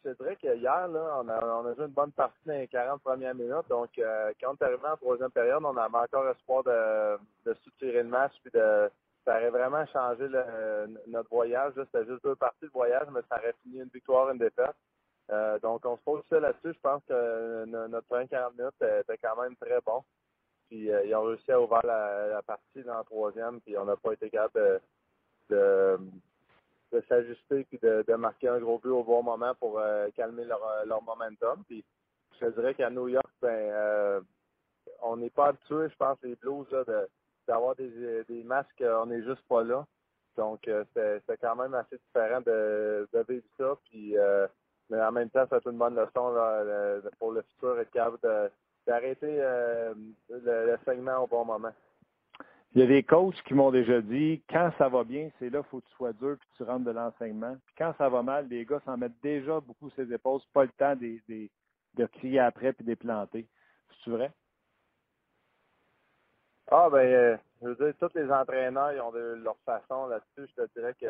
[SPEAKER 5] je dirais qu'hier, là, on a, joué une bonne partie dans les 40 premières minutes. Donc, euh, quand on est arrivé en troisième période, on avait encore espoir de, de structurer le match. Puis ça aurait vraiment changé notre voyage. C'était juste deux parties de voyage, mais ça aurait fini une victoire, une défaite. Euh, donc, on se pose ça là-dessus. Je pense que notre première 40 minutes était quand même très bon. Puis, euh, ils ont réussi à ouvrir la, partie dans la troisième, puis on n'a pas été capable de de s'ajuster puis de, de, marquer un gros but au bon moment pour euh, calmer leur, euh, leur momentum. Puis je dirais qu'à New York, ben euh, on n'est pas habitué, je pense, les Blues, là, de, d'avoir des, des matchs qu'on n'est juste pas là. Donc c'est quand même assez différent de, de vivre ça. Puis mais en même temps, c'est une bonne leçon là, pour le futur être capable d'arrêter le, le au bon moment.
[SPEAKER 4] Il y a des coachs qui m'ont déjà dit quand ça va bien, c'est là, il faut que tu sois dur puis tu rentres de l'enseignement. Puis quand ça va mal, les gars s'en mettent déjà beaucoup ses épaules. Pas le temps de, crier après puis de planter. C'est vrai?
[SPEAKER 5] Ah ben euh, je veux dire, tous les entraîneurs ils ont de leur façon là-dessus. Je te dirais que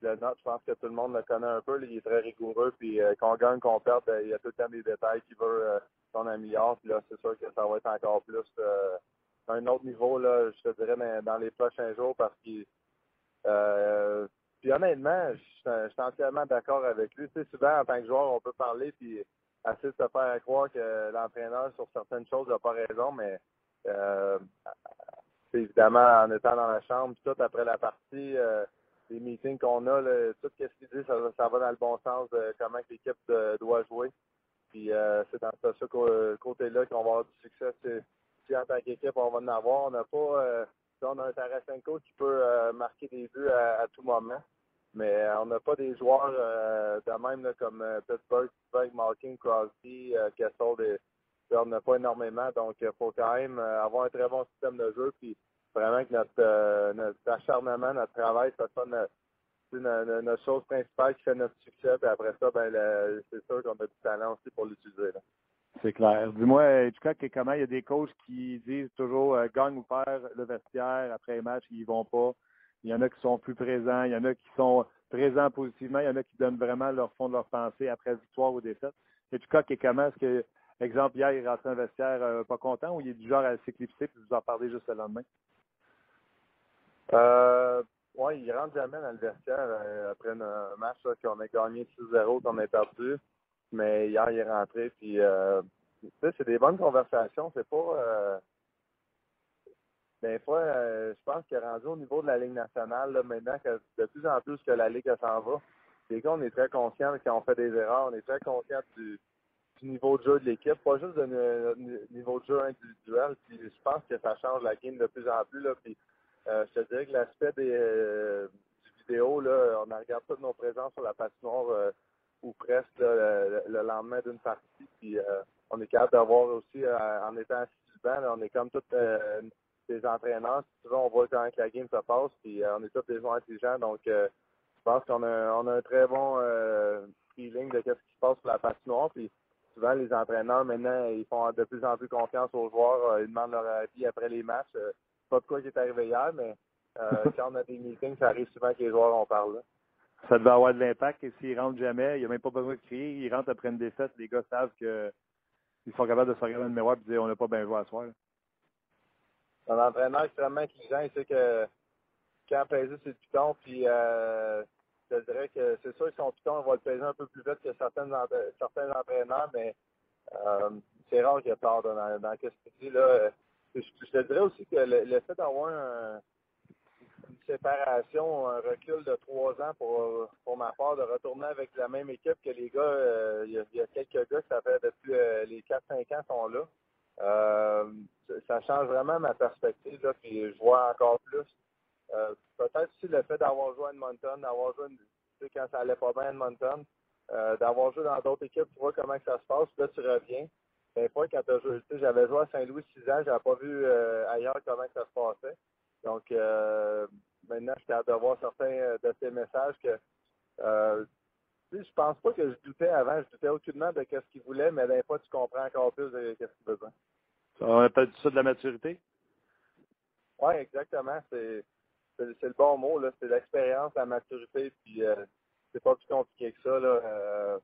[SPEAKER 5] le note, je pense que tout le monde le connaît un peu. il est très rigoureux. Puis euh, qu'on gagne, qu'on perde, ben, il y a tout le temps des détails qu'il veut euh, qu'on améliore. Puis là, c'est sûr que ça va être encore plus un autre niveau, là, je te dirais, dans, les prochains jours parce que euh, puis honnêtement, je, suis entièrement d'accord avec lui. Tu sais, souvent, en tant que joueur, on peut parler puis essayer de se faire croire que l'entraîneur, sur certaines choses, n'a pas raison, mais euh, évidemment, en étant dans la chambre, tout après la partie, euh, les meetings qu'on a, tout ce qu'il dit, ça, ça, va dans le bon sens de comment l'équipe doit jouer. Puis euh, c'est dans ce côté-là qu'on va avoir du succès en tant qu'équipe, on va en avoir. On n'a pas. Euh, on a un Tarasenko qui peut euh, marquer des buts à, tout moment. Mais euh, on n'a pas des joueurs de même comme Pittsburgh, Pittsburgh, Malkin, Crosby, Kessel. on n'a pas énormément. Donc, il faut quand même avoir un très bon système de jeu. Puis vraiment que notre, notre acharnement, notre travail, ça soit notre, notre, chose principale qui fait notre succès. Puis après ça, ben, c'est sûr qu'on a du talent aussi pour l'utiliser.
[SPEAKER 4] C'est clair. Dis-moi, tu crois que comment il y a des coachs qui disent toujours euh, gagne ou perd le vestiaire après les matchs, ils vont pas. Il y en a qui sont plus présents, il y en a qui sont présents positivement, il y en a qui donnent vraiment leur fond de leur pensée après victoire ou défaite. Et crois que comment est-ce que, exemple, hier, il est rentré un vestiaire euh, pas content ou il est du genre à s'éclipser puis vous en parlez juste le lendemain?
[SPEAKER 5] Euh, oui, il rentre jamais dans le vestiaire euh, après un match qu'on a gagné 6-0, qu'on a perdu. Mais hier, il est rentré, puis euh, c'est des bonnes conversations. C'est pas. Euh, des fois, euh, je pense est rendu au niveau de la Ligue nationale, maintenant, que de plus en plus que la Ligue s'en va. Les gars, on est très conscients qu'on fait des erreurs, on est très conscients du, niveau de jeu de l'équipe, pas juste du niveau de jeu individuel. Puis je pense que ça change la game de plus en plus. Là, puis, je te dirais que l'aspect des du là, on regarde toutes nos présences sur la patinoire ou presque le, lendemain d'une partie. Puis euh, on est capable d'avoir aussi, euh, en étant assis on est comme tous euh, des entraîneurs. Si on voit quand la game se passe, puis on est tous des joueurs intelligents. Donc je pense qu'on a, on a un très bon feeling de ce qui se passe sur la patinoire. Puis souvent les entraîneurs maintenant, ils font de plus en plus confiance aux joueurs. ils demandent leur avis après les matchs. pas de quoi qui est arrivé hier, mais quand on a des meetings, ça arrive souvent que les joueurs en parlent
[SPEAKER 4] ça devait avoir de l'impact. Et s'ils rentrent jamais, il n'y a même pas besoin de crier. Ils rentrent après une défaite. Les gars savent qu'ils sont capables de se regarder dans le miroir et dire on n'a pas bien joué à soir.
[SPEAKER 5] Un entraîneur extrêmement exigeant, il sait que quand peser c'est le piton, puis euh, je dirais que c'est sûr que son piton va le peser un peu plus vite que certains, certains entraîneurs, mais euh, c'est rare qu'il y ait tort dans, dans, ce que tu dis là. Je, te dirais aussi que le, fait d'avoir un une séparation, un recul de trois ans pour, pour ma part, de retourner avec la même équipe que les gars. euh, Il y, a, quelques gars que ça fait depuis euh, les 4-5 ans sont là. Euh, ça change vraiment ma perspective, là, puis je vois encore plus. Peut-être aussi le fait d'avoir joué à Edmonton, d'avoir joué tu quand ça allait pas bien à Edmonton, d'avoir joué dans d'autres équipes, tu vois comment que ça se passe, puis là tu reviens. Des fois, quand t'as joué, tu sais, j'avais joué à Saint-Louis 6 ans, j'avais pas vu ailleurs comment que ça se passait. Donc euh, maintenant, je suis hâte de voir certains euh, de ces messages que euh, je pense pas que je doutais avant, je doutais aucunement de ce qu'il voulait, mais des fois tu comprends encore plus de ce qu'il besoin.
[SPEAKER 4] On appelle ça de la maturité?
[SPEAKER 5] Oui, exactement. C'est le bon mot, là. C'est l'expérience, la maturité, puis euh, c'est pas plus compliqué que ça, là. Euh,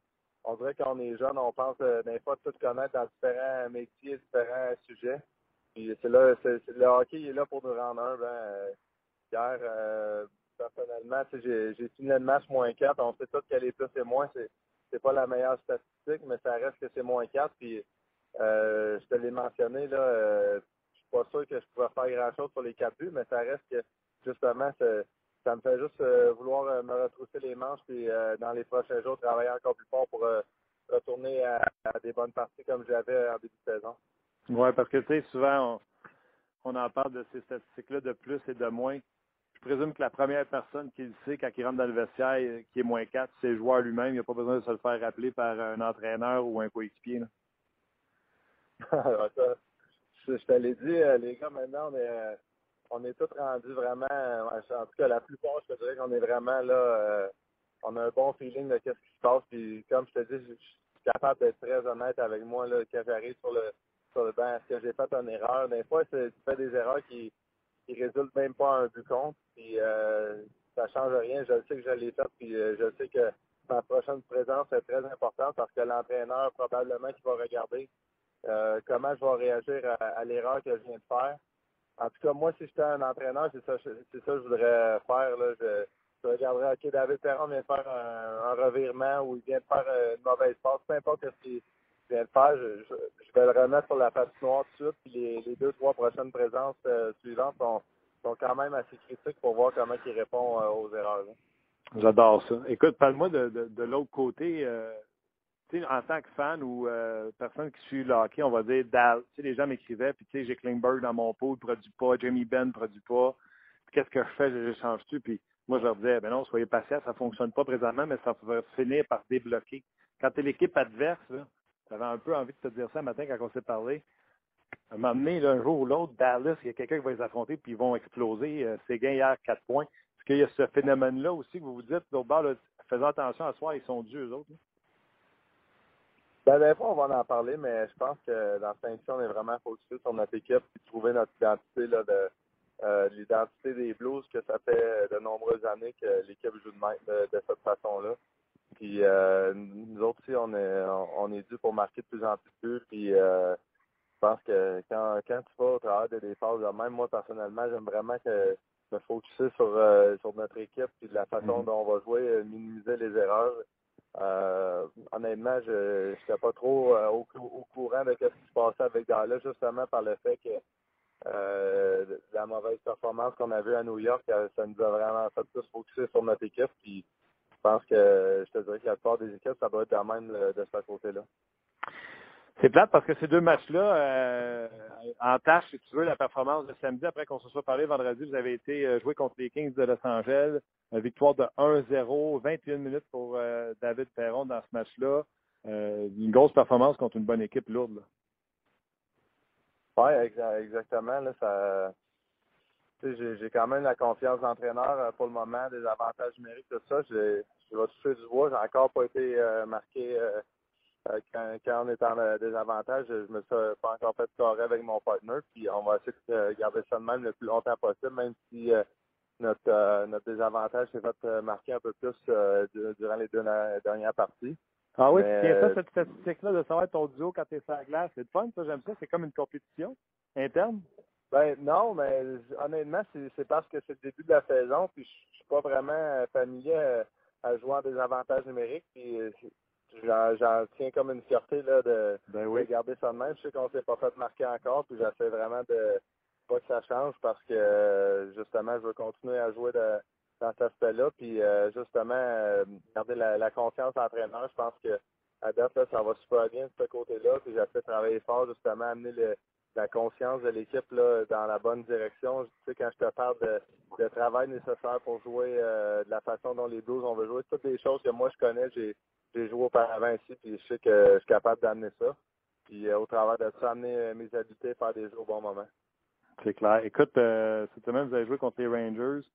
[SPEAKER 5] on dirait quand on est jeune, on pense euh, des fois tout connaître dans différents métiers, différents sujets. Puis c'est là, le hockey est là pour nous rendre humbles. hein. Euh, Hier, euh, personnellement, tu sais, j'ai, fini le match moins 4. On sait tous qu'elle est plus et moins. C'est, pas la meilleure statistique, mais ça reste que c'est moins 4. Puis euh, je te l'ai mentionné, là, euh, je suis pas sûr que je pourrais faire grand-chose sur les buts, mais ça reste que justement, ça, me fait juste euh, vouloir euh, me retrousser les manches et dans les prochains jours travailler encore plus fort pour euh, retourner à des bonnes parties comme j'avais en début de saison.
[SPEAKER 4] Oui, parce que tu sais, souvent, on, en parle de ces statistiques-là de plus et de moins. Je présume que la première personne qui le sait quand il rentre dans le vestiaire, euh, qui est moins 4, c'est le joueur lui-même. Il n'y a pas besoin de se le faire rappeler par un entraîneur ou un coéquipier.
[SPEAKER 5] je, te l'ai dit, euh, les gars, maintenant, on est, euh, on est tous rendus vraiment, en tout cas, la plupart, je te dirais qu'on est vraiment là, on a un bon feeling de qu'est-ce qui se passe. Puis, comme je te dis, je, je suis capable d'être très honnête avec moi là, quand j'arrive sur le, Est-ce que j'ai fait une erreur? Des fois, tu fais des erreurs qui, qui résultent même pas à un but contre. Puis, euh, ça change rien. Je sais que je l'ai fait. Puis, euh, je sais que ma prochaine présence est très importante parce que l'entraîneur, probablement, qui va regarder euh, comment je vais réagir à, l'erreur que je viens de faire. En tout cas, moi, si j'étais un entraîneur, c'est ça, c'est ça que je voudrais faire. Là. Je, je regarderais, OK, David Perron vient de faire un, revirement ou il vient de faire une mauvaise passe, peu importe ce qu'il je, vais le remettre sur la patinoire tout de suite. Puis les, deux, trois prochaines présences euh, suivantes sont, sont quand même assez critiques pour voir comment il répond euh, aux erreurs. là.
[SPEAKER 4] J'adore ça. Écoute, parle-moi de, de, l'autre côté. euh, tu en tant que fan ou personne qui suit le hockey, on va dire Dal. Tu les gens m'écrivaient, puis tu sais, j'ai Klingberg dans mon pot, il produit pas, Jamie Benn produit pas. Qu'est-ce que je fais? Je change-tu? Puis moi, je leur disais, ben non, soyez patient, ça fonctionne pas présentement, mais ça va finir par débloquer. Quand tu es l'équipe adverse, j'avais un peu envie de te dire ça matin quand on s'est parlé. À un moment donné, là, un jour ou l'autre, Dallas, il y a quelqu'un qui va les affronter, puis ils vont exploser. Euh, C'est gain hier, 4 points. Est-ce qu'il y a ce phénomène-là aussi que vous vous dites, d'autre bord, là, faisons attention à soir, ils sont dus, eux autres. là?
[SPEAKER 5] Ben, fois, on va en parler, mais je pense que dans cette émission, on est vraiment focusé sur notre équipe et trouver notre identité là, de euh, l'identité des Blues, que ça fait de nombreuses années que l'équipe joue de, de cette façon-là. Puis euh, nous autres aussi, on est on, est dû pour marquer de plus en plus. Puis euh, je pense que quand, quand tu vas au travers de des phases de même, moi personnellement, j'aime vraiment que me focuser sur, euh, sur notre équipe et de la façon
[SPEAKER 4] Mhm.
[SPEAKER 5] dont on va jouer, minimiser les erreurs. Euh, honnêtement, je n'étais pas trop euh, au, au courant de ce qui se passait avec Dallas, justement par le fait que euh, la mauvaise performance qu'on a vue à New York, ça nous a vraiment fait plus focuser sur notre équipe. Puis pense que je te dirais que la plupart des équipes, ça doit être la même euh, de ce côté-là.
[SPEAKER 4] C'est plate parce que ces deux matchs-là euh, entachent, si tu veux, la performance de samedi. Après qu'on se soit parlé vendredi, vous avez été euh, joué contre les Kings de Los Angeles. Une victoire de 1-0, 21 minutes pour euh, David Perron dans ce match-là. Euh, une grosse performance contre une bonne équipe lourde.
[SPEAKER 5] Oui, exactement. Là, ça, j'ai, quand même la confiance de l'entraîneur euh, pour le moment, des avantages numériques, tout ça. Je vais toucher du bois. J'ai encore pas été euh, marqué euh, quand, quand on est en euh, désavantage. Je me suis pas encore fait scorer avec mon partner. Puis on va essayer de garder ça de même le plus longtemps possible, même si notre, notre désavantage s'est fait marquer un peu plus du- durant les deux dernières parties.
[SPEAKER 4] Ah oui,
[SPEAKER 5] Mais,
[SPEAKER 4] tu ça, cette statistique-là, de savoir ton duo quand tu es sur la glace. C'est fun, ça, j'aime ça. C'est comme une compétition interne.
[SPEAKER 5] Ben non, mais honnêtement, c'est parce que c'est le début de la saison, puis je suis pas vraiment euh, familier euh, à jouer en désavantage numérique, puis euh, j'en j'en tiens comme une fierté là de,
[SPEAKER 4] Ben
[SPEAKER 5] de garder ça de même. Je sais qu'on s'est pas fait marquer encore, puis j'essaie vraiment de pas que ça change parce que justement, je veux continuer à jouer de, dans cet aspect-là. Puis justement, garder la, confiance entraîneur. Je pense que à date, ça va super bien de ce côté-là. Puis j'essaie de travailler fort, justement, amener le, la conscience de l'équipe là, dans la bonne direction. Tu sais, quand je te parle de, travail nécessaire pour jouer de la façon dont les Blues on veut jouer, toutes les choses que moi je connais, j'ai joué auparavant ici, puis je sais que je suis capable d'amener ça. Puis euh, au travers de ça, amener euh, mes habiletés, faire des jeux au bon moment.
[SPEAKER 4] C'est clair. Écoute, euh, cette semaine, vous avez joué contre les Rangers.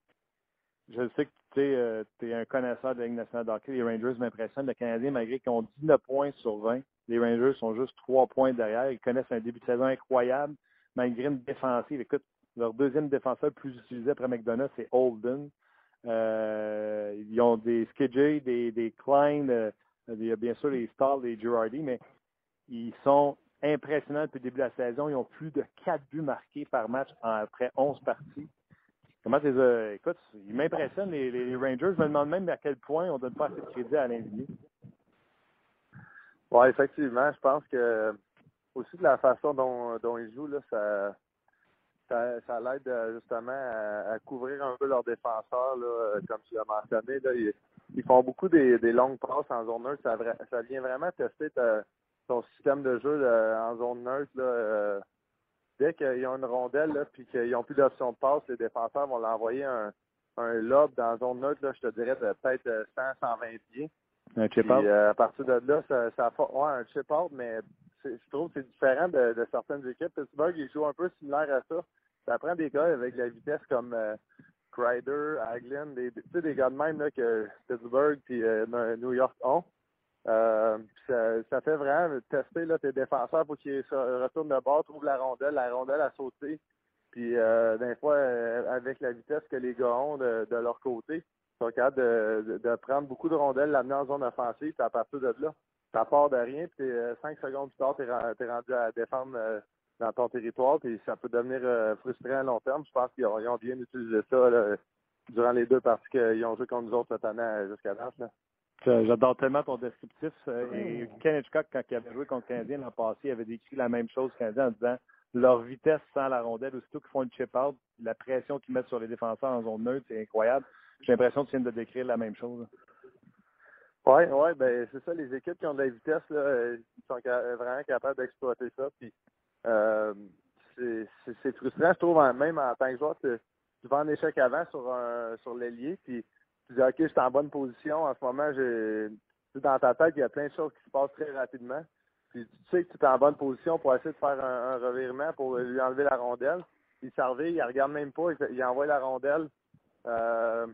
[SPEAKER 4] Je sais que tu es, un connaisseur de la Ligue nationale d'hockey. Les Rangers m'impressionnent. Le Canadien, malgré qu'ils ont 19 points sur 20, les Rangers sont juste 3 points derrière. Ils connaissent un début de saison incroyable, malgré une défensive. Écoute, leur deuxième défenseur le plus utilisé après McDonough, c'est Holden. ils ont des Skidjay, des, des Klein, il y a bien sûr les Stars, les Girardi, mais ils sont impressionnants depuis le début de la saison. Ils ont plus de 4 buts marqués par match après 11 parties. Comment les Écoute, ils m'impressionnent, les, Rangers. Je me demande même à quel point on ne donne pas assez de crédit à l'individu.
[SPEAKER 5] Oui, effectivement. Je pense que aussi de la façon dont, ils jouent, là, ça, ça, ça l'aide euh, justement à, couvrir un peu leurs défenseurs, là, euh, comme tu l'as mentionné. Là, ils font beaucoup des, longues passes en zone neutre. Ça, vient vraiment tester ton système de jeu en zone neutre. Euh, dès qu'ils ont une rondelle là, puis qu'ils n'ont plus d'option de passe, les défenseurs vont l'envoyer un, un lob dans la zone neutre, là, je te dirais de peut-être 100, 120 pieds.
[SPEAKER 4] Un chip out?
[SPEAKER 5] Euh, à partir de là, ça, ça ouais, un chip out, mais je trouve que c'est différent de, de, certaines équipes. Pittsburgh, ils jouent un peu similaire à ça. Ça prend des gars avec la vitesse comme euh, Haglin, des, des, des gars de même là, que Pittsburgh et euh, New York ont. Euh, ça, ça, fait vraiment tester là, tes défenseurs pour qu'ils retournent de bord, trouvent la rondelle, la rondelle à sauter. Puis euh, des fois, euh, avec la vitesse que les gars ont de, de leur côté, ils sont capables de, de, prendre beaucoup de rondelles, l'amener en zone offensive, puis à partir de là, ça part de rien, puis cinq secondes plus tard, tu es, rendu à défendre dans ton territoire, puis ça peut devenir euh, frustrant à long terme. Je pense qu'ils ont, bien utilisé ça durant les deux parties qu'ils ont joué contre nous autres cette année jusqu'à date.
[SPEAKER 4] J'adore tellement ton descriptif. Euh, et Ken Hitchcock, quand il avait joué contre le Canadien l'an passé, il avait décrit la même chose Canadien en disant leur vitesse sans la rondelle, aussitôt qu'ils font une chip out, la pression qu'ils mettent sur les défenseurs en zone neutre, c'est incroyable. J'ai l'impression que tu viens de décrire la même chose.
[SPEAKER 5] Oui, ouais, ben c'est ça, les équipes qui ont de la vitesse, là, euh, sont vraiment capables d'exploiter ça. Puis euh, c'est frustrant, je trouve, même en tant que joueur, tu, vas en échec avant sur un sur l'ailier, puis tu dis OK, je suis en bonne position. En ce moment, j'ai dans ta tête, il y a plein de choses qui se passent très rapidement. Puis tu sais que tu es en bonne position pour essayer de faire un, revirement pour lui enlever la rondelle. Il servait, il regarde même pas, il, envoie la rondelle euh,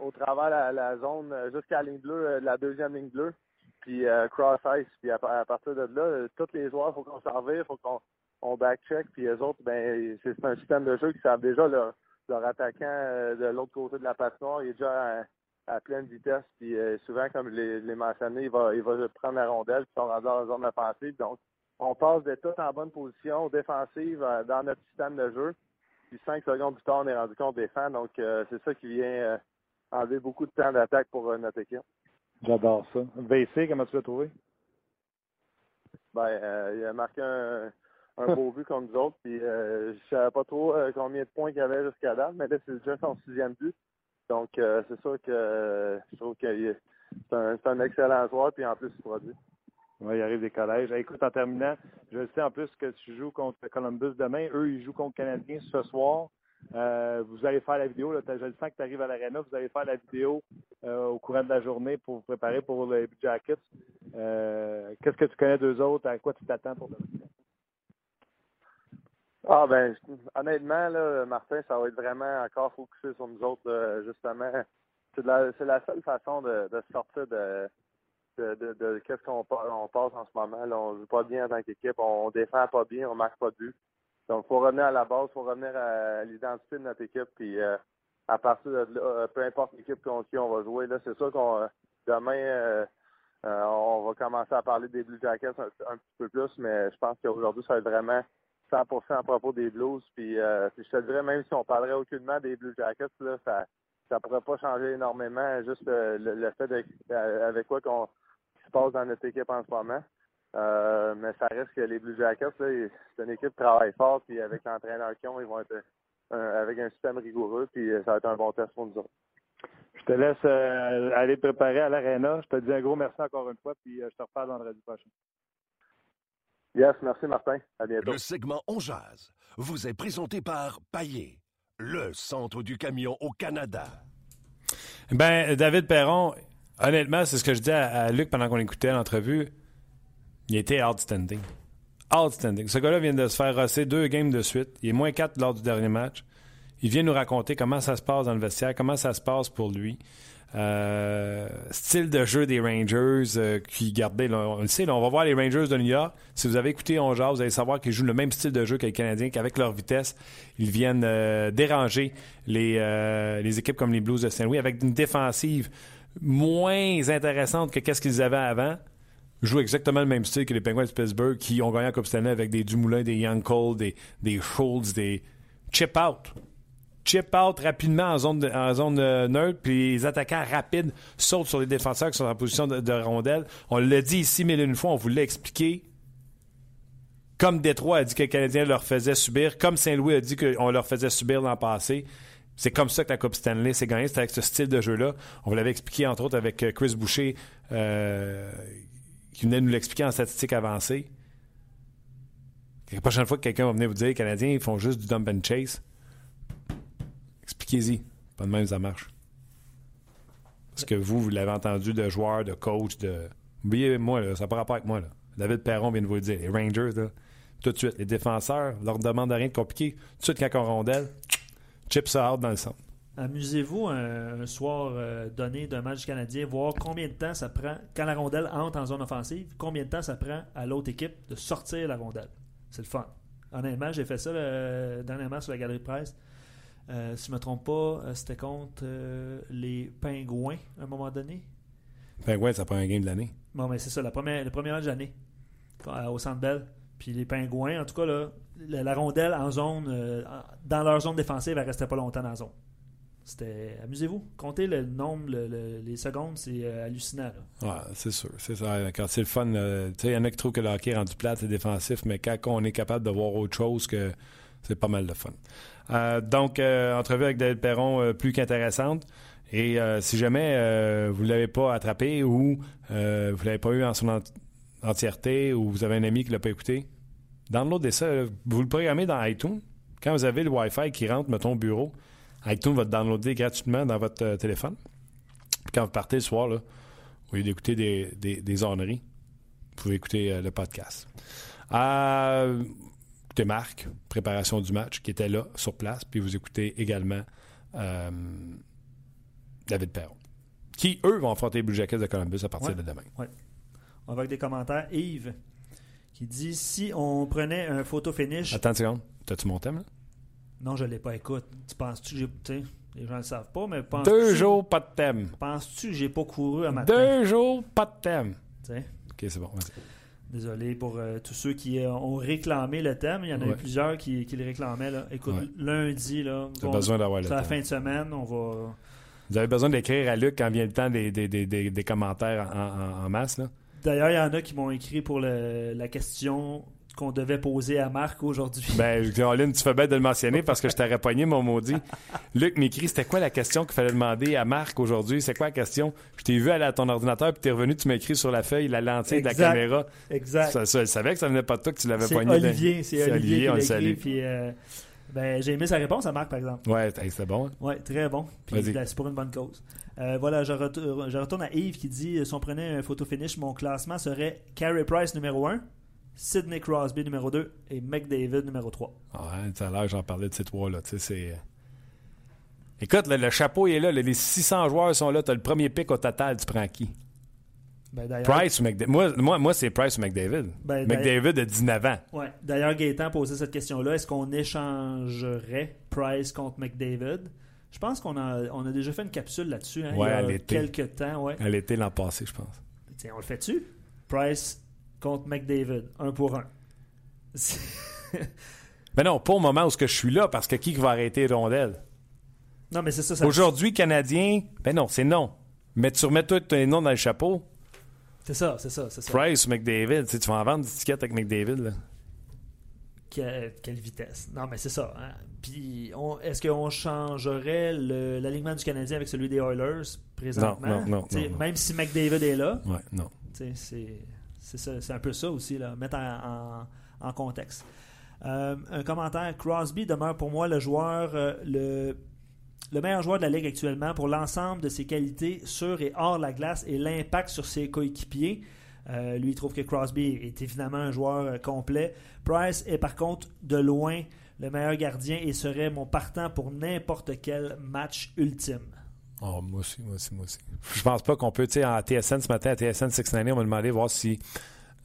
[SPEAKER 5] au travers la, la zone jusqu'à la ligne bleue, euh, la deuxième ligne bleue, puis cross ice. Puis à, partir de là, tous les joueurs, faut qu'on s'en il faut qu'on on backcheck, puis les autres, ben c'est un système de jeu qui savent déjà leur, leur attaquant euh, de l'autre côté de la patinoire, il est déjà à, pleine vitesse, puis euh, souvent, comme je l'ai mentionné, il va, il va prendre la rondelle, puis sont rendus dans la zone offensive. Donc, on passe de tout en bonne position, défensive, euh, dans notre système de jeu. Puis cinq secondes plus tard, on est rendu compte des fans. Donc, c'est ça qui vient enlever beaucoup de temps d'attaque pour notre équipe.
[SPEAKER 4] J'adore ça. VC, comment tu l'as trouvé?
[SPEAKER 5] Ben, il a marqué un, un beau but comme nous autres. Puis euh, je savais pas trop euh, combien de points qu'il y avait jusqu'à date, mais là, c'est déjà son sixième but. Donc euh, c'est sûr que je trouve que c'est un, un, excellent joueur, puis en plus il produit.
[SPEAKER 4] Oui, il arrive des collèges. écoute, en terminant, je sais en plus que tu joues contre Columbus demain. Eux, ils jouent contre Canadien ce soir. Vous allez faire la vidéo. Là, je le sens que tu arrives à l'aréna. Vous allez faire la vidéo au courant de la journée pour vous préparer pour les Jackets. Qu'est-ce que tu connais d'eux autres? À quoi tu t'attends pour demain?
[SPEAKER 5] Ah ben honnêtement Martin, ça va être vraiment encore focusé sur nous autres justement. C'est la, seule façon de, sortir de qu'est-ce qu'on on passe en ce moment. Là, on joue pas bien en tant qu'équipe, on, défend pas bien, on marque pas de but. Donc faut revenir à la base, faut revenir à l'identité de notre équipe, puis euh, à partir de là, euh, peu importe l'équipe contre qui on va jouer, là, c'est sûr qu'on euh, demain on va commencer à parler des Blue Jackets un, petit peu plus, mais je pense qu'aujourd'hui, ça va être vraiment 100% à propos des Blues. Euh, puis, je te dirais, même si on parlerait aucunement des Blue Jackets, là, ça ça pourrait pas changer énormément. Juste euh, le, fait euh, avec quoi qu'on se passe dans notre équipe en ce moment. Euh, mais ça reste que les Blue Jackets, c'est une équipe qui travaille fort, puis avec l'entraîneur qu'ils ont, ils vont être euh, avec un système rigoureux, puis ça va être un bon test pour nous autres.
[SPEAKER 4] Je te laisse euh, aller te préparer à l'aréna. Je te dis un gros merci encore une fois, puis euh, je te reparle vendredi prochain.
[SPEAKER 5] Yes, merci Martin. À bientôt.
[SPEAKER 6] Le segment On Jazz vous est présenté par Paillé, le centre du camion au Canada.
[SPEAKER 1] Ben, David Perron, honnêtement, c'est ce que je dis à, à Luc pendant qu'on écoutait l'entrevue. Il était outstanding. Outstanding. Ce gars-là vient de se faire rosser deux games de suite. Il est moins 4 lors du dernier match. Il vient nous raconter comment ça se passe dans le vestiaire, comment ça se passe pour lui. Euh, style de jeu des Rangers euh, qui gardaient, on le sait, on va voir les Rangers de New York. Si vous avez écouté On vous allez savoir qu'ils jouent le même style de jeu que les Canadiens, qu'avec leur vitesse, ils viennent euh, déranger les, les équipes comme les Blues de Saint-Louis avec une défensive moins intéressante que qu'est-ce qu'ils avaient avant. Jouent exactement le même style que les Penguins de Pittsburgh qui ont gagné la Coupe Stanley avec des Dumoulin, des Cole, des, des Schultz, des chip out chip out rapidement en zone, en zone euh, neutre, puis les attaquants rapides sautent sur les défenseurs qui sont en position de, de rondelle. On l'a dit ici mille une fois, on vous l'a expliqué. Comme Détroit a dit que les Canadiens leur faisaient subir, comme Saint-Louis a dit qu'on leur faisait subir l'an passé. C'est comme ça que la Coupe Stanley s'est gagnée, c'est avec ce style de jeu-là. On vous l'avait expliqué, entre autres, avec Chris Boucher, euh, qui venait nous l'expliquer en statistiques avancées. La prochaine fois que quelqu'un va venir vous dire les Canadiens, ils font juste du dump and chase, expliquez-y. Pas de même, ça marche. Parce que vous, vous l'avez entendu de joueurs, de coachs, de. Oubliez-moi, ça n'a pas rapport avec moi. David Perron vient de vous le dire. Les Rangers, tout de suite, les défenseurs, leur demande rien de compliqué. Tout de suite, quand on rondelle, chip ça out dans le centre.
[SPEAKER 2] Amusez-vous un, un soir euh, donné d'un match canadien, voir combien de temps ça prend, quand la rondelle entre en zone offensive, combien de temps ça prend à l'autre équipe de sortir la rondelle. C'est le fun. Honnêtement, j'ai fait ça le, dernièrement sur la galerie de presse. Euh, si je ne me trompe pas, euh, c'était contre euh, les Pingouins à un moment donné.
[SPEAKER 1] Pingouins, ça prend un game de l'année.
[SPEAKER 2] Bon, mais c'est ça, la première, le premier match de l'année au Centre Bell. Puis les Pingouins, en tout cas, là, la, la rondelle en zone, dans leur zone défensive, elle restait pas longtemps dans la zone. C'était. Amusez-vous. Comptez le nombre, le- le- les secondes, c'est euh, hallucinant.
[SPEAKER 1] c'est sûr. C'est ça. Quand c'est le fun, euh, il y en a qui trouvent que le hockey est rendu plate, c'est défensif, mais quand on est capable de voir autre chose, que c'est pas mal de fun. Euh, donc, entrevue avec David Perron plus qu'intéressante. Et si jamais vous ne l'avez pas attrapé ou vous ne l'avez pas eu en son ent- entièreté ou vous avez un ami qui ne l'a pas écouté, downloadez ça. Vous le programmez dans iTunes. Quand vous avez le Wi-Fi qui rentre, mettons, au bureau, iTunes va le downloader gratuitement dans votre euh, téléphone. Puis quand vous partez le soir, là, au lieu d'écouter des, des, des orneries, vous pouvez écouter euh, le podcast. Euh, écoutez Marc, préparation du match, qui était là, sur place, puis vous écoutez également euh, David Perron, qui, eux, vont affronter les Blue Jackets de Columbus à partir
[SPEAKER 2] Ouais.
[SPEAKER 1] de demain.
[SPEAKER 2] On va avec des commentaires. Yves qui dit si on prenait un photo finish.
[SPEAKER 1] Attends une seconde. T'as-tu mon thème, là?
[SPEAKER 2] Non, je l'ai pas. Écoute, tu penses-tu que j'ai. Les gens ne le savent pas, mais penses
[SPEAKER 1] Deux jours, pas de thème.
[SPEAKER 2] Penses-tu que j'ai pas couru à matin?
[SPEAKER 1] Deux jours, pas de thème. OK, c'est bon. vas-y.
[SPEAKER 2] Désolé pour euh, tous ceux qui euh, ont réclamé le thème. Il y en a eu plusieurs qui, qui le réclamaient. Là. Écoute,
[SPEAKER 1] Ouais.
[SPEAKER 2] lundi, là, bon,
[SPEAKER 1] besoin d'avoir le
[SPEAKER 2] c'est la
[SPEAKER 1] thème.
[SPEAKER 2] fin de semaine, on va.
[SPEAKER 1] Vous avez besoin d'écrire à Luc quand vient le temps des, des, des, des, des commentaires en, en- en masse, là?
[SPEAKER 2] D'ailleurs, il y en a qui m'ont écrit pour le- la question qu'on devait poser à Marc aujourd'hui.
[SPEAKER 1] Ben, Caroline, tu fais bête de le mentionner parce que je t'aurais pogné, mon maudit. Luc m'écrit, c'était quoi la question qu'il fallait demander à Marc aujourd'hui? C'est quoi la question? Je t'ai vu aller à ton ordinateur, puis t'es revenu, tu m'as écrit sur la feuille la lentille de la caméra.
[SPEAKER 2] exact.
[SPEAKER 1] Ça, ça, je savais que ça venait pas de toi, que tu l'avais
[SPEAKER 2] C'est
[SPEAKER 1] pogné. dans-
[SPEAKER 2] Olivier, c'est Olivier,
[SPEAKER 1] on le salue.
[SPEAKER 2] Puis, euh, ben, j'ai aimé sa réponse à Marc, par exemple.
[SPEAKER 1] Ouais, c'était bon. hein?
[SPEAKER 2] Ouais, très bon. Puis ben, c'est pour une bonne cause. Euh, voilà, je, retourne- je retourne à Yves qui dit si on prenait un photo finish, mon classement serait Carey Price numéro 1, Sidney Crosby numéro 2 et McDavid numéro 3.
[SPEAKER 1] Ouais, tout à l'heure, j'en parlais de ces trois-là. Tu sais, c'est. euh, Écoute, là, le chapeau est là, les 600 joueurs sont là. Tu as le premier pick au total, tu prends qui?
[SPEAKER 2] Ben,
[SPEAKER 1] Price ou McDavid? Moi, moi, moi c'est Price ou McDavid.
[SPEAKER 2] Ben,
[SPEAKER 1] McDavid a 19 ans.
[SPEAKER 2] Ouais. D'ailleurs, Gaétan posait cette question-là. Est-ce qu'on échangerait Price contre McDavid? Je pense qu'on a, on a déjà fait une capsule là-dessus. Hein,
[SPEAKER 1] Ouais,
[SPEAKER 2] il y
[SPEAKER 1] à
[SPEAKER 2] a
[SPEAKER 1] l'été.
[SPEAKER 2] quelques temps. Ouais.
[SPEAKER 1] Elle était l'an passé, je pense.
[SPEAKER 2] Tiens, on le fait-tu? Price contre McDavid, un pour un.
[SPEAKER 1] Mais non, pas au moment où je suis là, parce que qui va arrêter les rondelles?
[SPEAKER 2] non, mais c'est ça. ça
[SPEAKER 1] Aujourd'hui, Canadien, ben non, c'est non. Mais tu remets tous tes noms dans le chapeau.
[SPEAKER 2] C'est ça, c'est ça, c'est ça.
[SPEAKER 1] Price ou McDavid, tu sais, tu vas en vendre des tickets avec McDavid. Là.
[SPEAKER 2] Que- quelle vitesse. Non, mais c'est ça. hein. Puis, est-ce qu'on changerait l'alignement du Canadien avec celui des Oilers présentement?
[SPEAKER 1] Non, non, non.
[SPEAKER 2] Même si McDavid est là,
[SPEAKER 1] Ouais, non.
[SPEAKER 2] c'est c'est un peu ça aussi, là, mettre en, contexte. Euh, un commentaire. Crosby demeure pour moi euh, le, le meilleur joueur de la Ligue actuellement pour l'ensemble de ses qualités sur et hors la glace et l'impact sur ses coéquipiers. Euh, lui, il trouve que Crosby est évidemment un joueur complet. Price est par contre de loin le meilleur gardien et serait mon partant pour n'importe quel match ultime.
[SPEAKER 1] Oh, moi aussi, moi aussi, moi aussi. Je pense pas qu'on peut, tu sais, en TSN ce matin, à TSN 690, on m'a demandé de voir si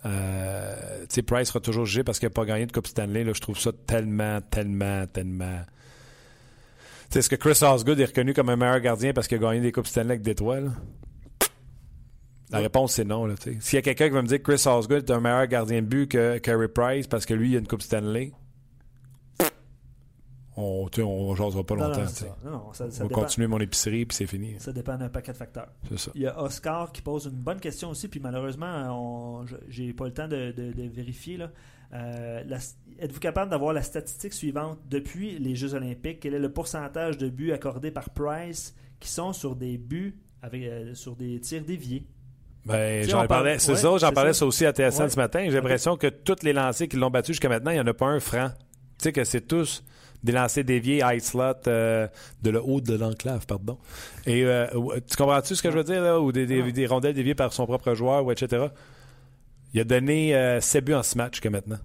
[SPEAKER 1] euh, Price sera toujours jugé parce qu'il n'a pas gagné de Coupe Stanley. Là, je trouve ça tellement, tellement, tellement. Tu sais, Est-ce que Chris Osgood est reconnu comme un meilleur gardien parce qu'il a gagné des Coupes Stanley avec Détroit? là? La réponse, c'est non. là, tu sais. S'il y a quelqu'un qui va me dire que Chris Osgood est un meilleur gardien de but que Carey Price parce que lui, il a une Coupe Stanley, on ne on jasera pas
[SPEAKER 2] Non,
[SPEAKER 1] longtemps.
[SPEAKER 2] Non, non, ça, ça
[SPEAKER 1] On va
[SPEAKER 2] dépend,
[SPEAKER 1] continuer mon épicerie puis c'est fini.
[SPEAKER 2] ça dépend d'un paquet de facteurs.
[SPEAKER 1] Ça.
[SPEAKER 2] Il y a Oscar qui pose une bonne question aussi, puis malheureusement, j'ai pas le temps de, de- de vérifier. là. Euh, Êtes-vous capable d'avoir la statistique suivante depuis les Jeux Olympiques? Quel est le pourcentage de buts accordés par Price qui sont sur des buts avec, euh, sur des tirs déviés?
[SPEAKER 1] Ben, j'en parlais, c'est
[SPEAKER 2] ouais,
[SPEAKER 1] ça, j'en parlais
[SPEAKER 2] ça.
[SPEAKER 1] aussi à TSN
[SPEAKER 2] Ouais.
[SPEAKER 1] ce matin. J'ai l'impression que tous les lancers qui l'ont battu jusqu'à maintenant, il n'y en a pas un franc. Tu sais que c'est tous des lancers déviés, high slot, euh, de le haut de l'enclave, pardon. Et euh, tu comprends-tu ce que je veux dire, là? Ou des, des, des rondelles déviées par son propre joueur, ou etc. Il a donné euh, 7 buts en ce match jusqu'à maintenant.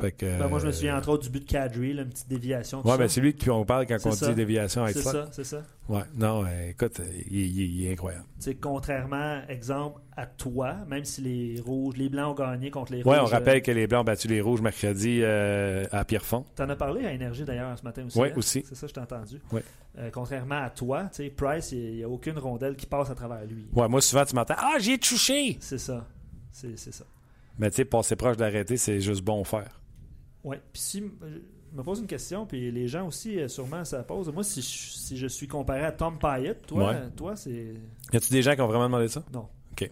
[SPEAKER 1] Fait que,
[SPEAKER 2] Ben, Moi, je me
[SPEAKER 1] euh,
[SPEAKER 2] souviens entre autres du but de Kadri, là, une petite déviation.
[SPEAKER 1] Ouais,
[SPEAKER 2] ça.
[SPEAKER 1] ben c'est lui qui on parle quand on
[SPEAKER 2] ça.
[SPEAKER 1] dit déviation high
[SPEAKER 2] c'est ça, c'est ça.
[SPEAKER 1] Ouais, non, euh, écoute, il, il- il est incroyable.
[SPEAKER 2] Contrairement, exemple, à toi, même si les rouges, les blancs ont gagné contre les
[SPEAKER 1] Ouais,
[SPEAKER 2] rouges.
[SPEAKER 1] on rappelle que les Blancs ont battu les Rouges mercredi euh, à Pierrefonds.
[SPEAKER 2] Tu en as parlé à Énergie d'ailleurs ce matin aussi.
[SPEAKER 1] Ouais,
[SPEAKER 2] hein?
[SPEAKER 1] aussi.
[SPEAKER 2] C'est ça, je t'ai entendu.
[SPEAKER 1] Ouais.
[SPEAKER 2] Euh, contrairement à toi, tu sais, Price, il n'y a aucune rondelle qui passe à travers lui.
[SPEAKER 1] Ouais, moi, souvent, tu m'entends Ah, j'ai touché
[SPEAKER 2] C'est ça. C'est ça.
[SPEAKER 1] Mais tu sais, passer proche d'arrêter, c'est juste bon faire.
[SPEAKER 2] Ouais. Puis si euh, je me pose une question, puis les gens aussi, euh, sûrement, ça pose. Moi, si je, si je suis comparé à Tom Pyatt, toi,
[SPEAKER 1] Ouais.
[SPEAKER 2] toi c'est.
[SPEAKER 1] Y a-tu des gens qui ont vraiment demandé ça?
[SPEAKER 2] Non.
[SPEAKER 1] OK.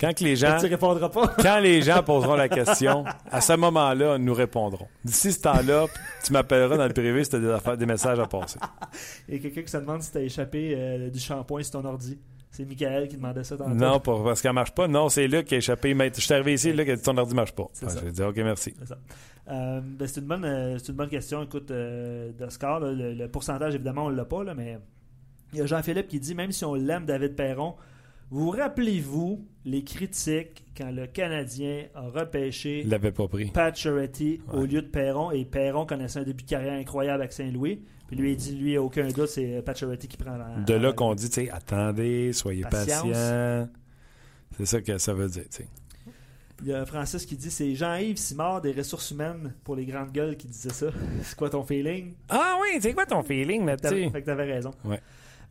[SPEAKER 1] Quand que les gens,
[SPEAKER 2] Tu répondras pas.
[SPEAKER 1] quand les gens poseront la question, à ce moment-là, nous répondrons. D'ici ce temps-là, tu m'appelleras dans le privé si tu as des, affaires- des messages à passer.
[SPEAKER 2] Il y a quelqu'un qui se demande si tu as échappé euh, du shampoing sur ton ordi. C'est Michael qui demandait ça tantôt.
[SPEAKER 1] Non, pour- parce qu'elle marche pas. Non, c'est Luc qui a échappé. Je suis arrivé ici, Luc a dit ton ordi marche pas. Ah. J'ai dit OK, merci.
[SPEAKER 2] C'est. Euh, ben, c'est une bonne euh, c'est une bonne question. Écoute, euh, là, le, le pourcentage, évidemment, on ne l'a pas, là, mais il y a Jean-Philippe qui dit même si on l'aime, David Perron, vous rappelez-vous les critiques quand le Canadien a repêché
[SPEAKER 1] Il l'avait pas pris.
[SPEAKER 2] Pat Charity au lieu de Perron? Et Perron connaissait un début de carrière incroyable avec Saint-Louis. Puis lui, il dit lui, aucun doute, c'est Pat Charity qui prend la.
[SPEAKER 1] De là qu'on dit, tu sais, attendez, soyez patient. C'est ça que ça veut dire, tu sais.
[SPEAKER 2] Il y a Francis qui dit c'est Jean-Yves Simard des ressources humaines pour les grandes gueules qui disait ça. c'est quoi ton feeling?
[SPEAKER 1] Ah oui, c'est quoi ton feeling là-dessus?
[SPEAKER 2] Fait que t'avais raison.
[SPEAKER 1] Ouais.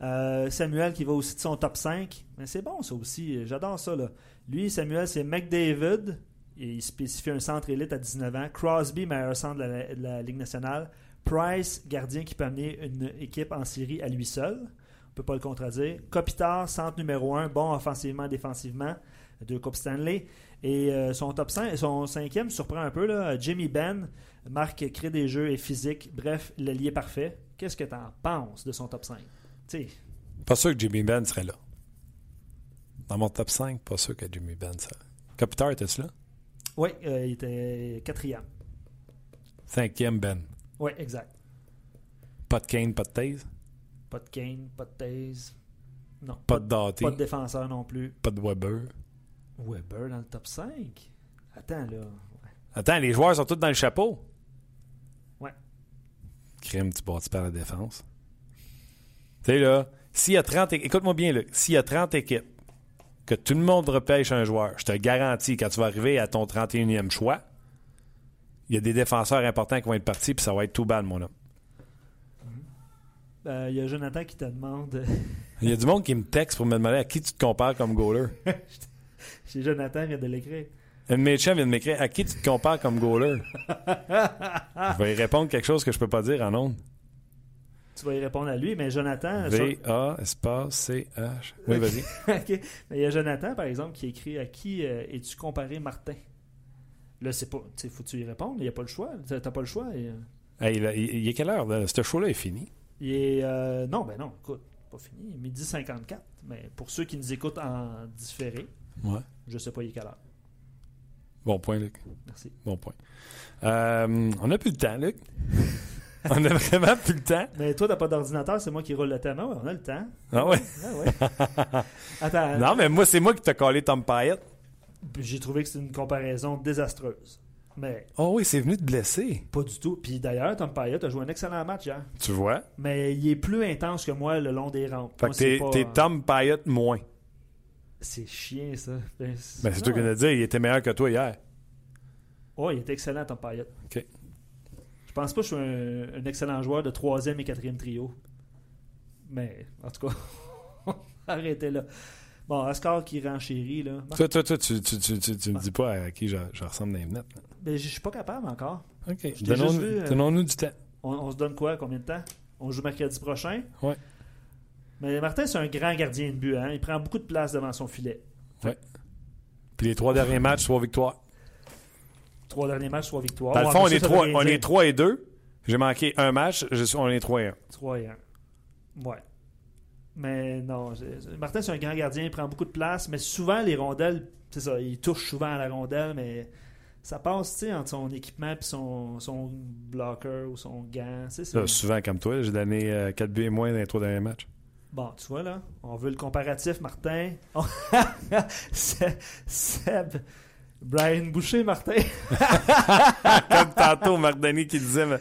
[SPEAKER 2] Euh, Samuel qui va aussi de son top 5. Mais c'est bon ça aussi. J'adore ça. Là. Lui, Samuel, c'est McDavid. Et il spécifie un centre élite à 19 ans. Crosby, meilleur centre de la, de la Ligue nationale. Price, gardien qui peut amener une équipe en série à lui seul. On peut pas le contredire. Kopitar, centre numéro 1, bon offensivement, défensivement. Deux Coupes Stanley. Et euh, son top 5, son cinquième surprend un peu. Là. Jimmy Ben, marque, crée des jeux et physique. Bref, l'allié parfait. Qu'est-ce que tu en penses de son top 5? Tu sais,
[SPEAKER 1] Pas sûr que Jimmy Ben serait là. Dans mon top 5, pas sûr que Jimmy Ben serait là. Kopitar, était-tu là?
[SPEAKER 2] Oui, euh, il était quatrième.
[SPEAKER 1] Cinquième Ben.
[SPEAKER 2] Oui, exact.
[SPEAKER 1] Pas de Kane, pas de Taze,
[SPEAKER 2] Pas de Kane, pas de Taze. Non,
[SPEAKER 1] pas de Doughty,
[SPEAKER 2] pas de défenseur non plus.
[SPEAKER 1] pas de Weber.
[SPEAKER 2] Weber dans le top 5. Attends, là.
[SPEAKER 1] Attends, les joueurs sont tous dans le chapeau.
[SPEAKER 2] Ouais.
[SPEAKER 1] Crime, tu bâtis par la défense. Tu sais, là, s'il y a 30 équipes, écoute-moi bien, là, s'il y a 30 équipes, que tout le monde repêche un joueur, je te garantis, quand tu vas arriver à ton 31e choix, il y a des défenseurs importants qui vont être partis, puis ça va être tout bad, mon homme.
[SPEAKER 2] Euh, Il y a Jonathan qui te demande.
[SPEAKER 1] Il y a du monde qui me texte pour me demander à qui tu te compares comme goaler.
[SPEAKER 2] Chez Jonathan, il vient de l'écrire.
[SPEAKER 1] Un mes chums vient de m'écrire à qui tu te compares comme goaler? je vais y répondre quelque chose que je peux pas dire en ondes.
[SPEAKER 2] Tu vas y répondre à lui, mais Jonathan.
[SPEAKER 1] V-A, espace, C-H. Oui, vas-y.
[SPEAKER 2] Il y a Jonathan, par exemple, qui écrit À qui euh, es-tu comparé, Martin? Là, c'est pas. Tu faut que tu y répondre. Il n'y a pas le choix. T'as pas le choix. et, euh,
[SPEAKER 1] Hey, il, il- il est quelle heure? là? Ce show-là est fini.
[SPEAKER 2] il est. euh, non, ben non, écoute, pas fini. Il est midi 54. Mais pour ceux qui nous écoutent en différé,
[SPEAKER 1] Ouais.
[SPEAKER 2] je sais pas il est quelle heure.
[SPEAKER 1] Bon point, Luc.
[SPEAKER 2] Merci.
[SPEAKER 1] Bon point. Euh, on n'a plus le temps, Luc. on a vraiment plus le temps.
[SPEAKER 2] Mais toi, t'as pas d'ordinateur, c'est moi qui roule le thème. Ah ouais, on a le temps.
[SPEAKER 1] Ah ouais?
[SPEAKER 2] Ah ouais. Attends.
[SPEAKER 1] Non, mais moi, c'est moi qui t'ai collé Tom Payette.
[SPEAKER 2] J'ai trouvé que c'est une comparaison désastreuse. Mais
[SPEAKER 1] Oh oui, c'est venu te blesser.
[SPEAKER 2] pas du tout. Puis d'ailleurs, Tom Payette a joué un excellent match hier.
[SPEAKER 1] Tu vois?
[SPEAKER 2] Mais il est plus intense que moi le long des rampes.
[SPEAKER 1] Fait
[SPEAKER 2] Moi,
[SPEAKER 1] que t'es,
[SPEAKER 2] pas-
[SPEAKER 1] t'es Tom Payette moins.
[SPEAKER 2] C'est chien, ça. Ben, c'est
[SPEAKER 1] Ben, c'est toi qui l'as dit, il était meilleur que toi hier.
[SPEAKER 2] Ouais, il est excellent, Tom Payette.
[SPEAKER 1] OK.
[SPEAKER 2] Je pense pas que je suis un, un excellent joueur de troisième et quatrième trio. Mais, en tout cas, arrêtez là. Bon, Oscar qui renchérit, là.
[SPEAKER 1] Toi, toi, toi, tu, tu, tu, tu, tu me dis pas à qui je, ressemble dans les là.
[SPEAKER 2] Ben, je suis pas capable encore.
[SPEAKER 1] OK.
[SPEAKER 2] euh,
[SPEAKER 1] Donnons-nous du temps.
[SPEAKER 2] On, se donne quoi, combien de temps? On joue mercredi prochain?
[SPEAKER 1] Ouais.
[SPEAKER 2] Mais Martin, c'est un grand gardien de but. Hein? Il prend beaucoup de place devant son filet.
[SPEAKER 1] Puis les trois derniers matchs, trois victoires.
[SPEAKER 2] Trois derniers matchs, trois victoires.
[SPEAKER 1] Dans le
[SPEAKER 2] Ouais,
[SPEAKER 1] fond, on est, trois, on est 3 et 2. J'ai manqué un match. Je suis, on est 3 et 1.
[SPEAKER 2] 3 et 1. Ouais. Mais non, Martin, c'est un grand gardien, il prend beaucoup de place, mais souvent, les rondelles, c'est ça, il touche souvent à la rondelle, mais ça passe, tu sais, entre son équipement et son, son blocker ou son gant.
[SPEAKER 1] Là, souvent comme toi, j'ai donné 4 buts et moins dans les trois derniers matchs.
[SPEAKER 2] Bon, tu vois, là, on veut le comparatif, Martin. Se- Seb. Brian Boucher, Martin.
[SPEAKER 1] Comme tantôt, Marc Denis qui disait. mais-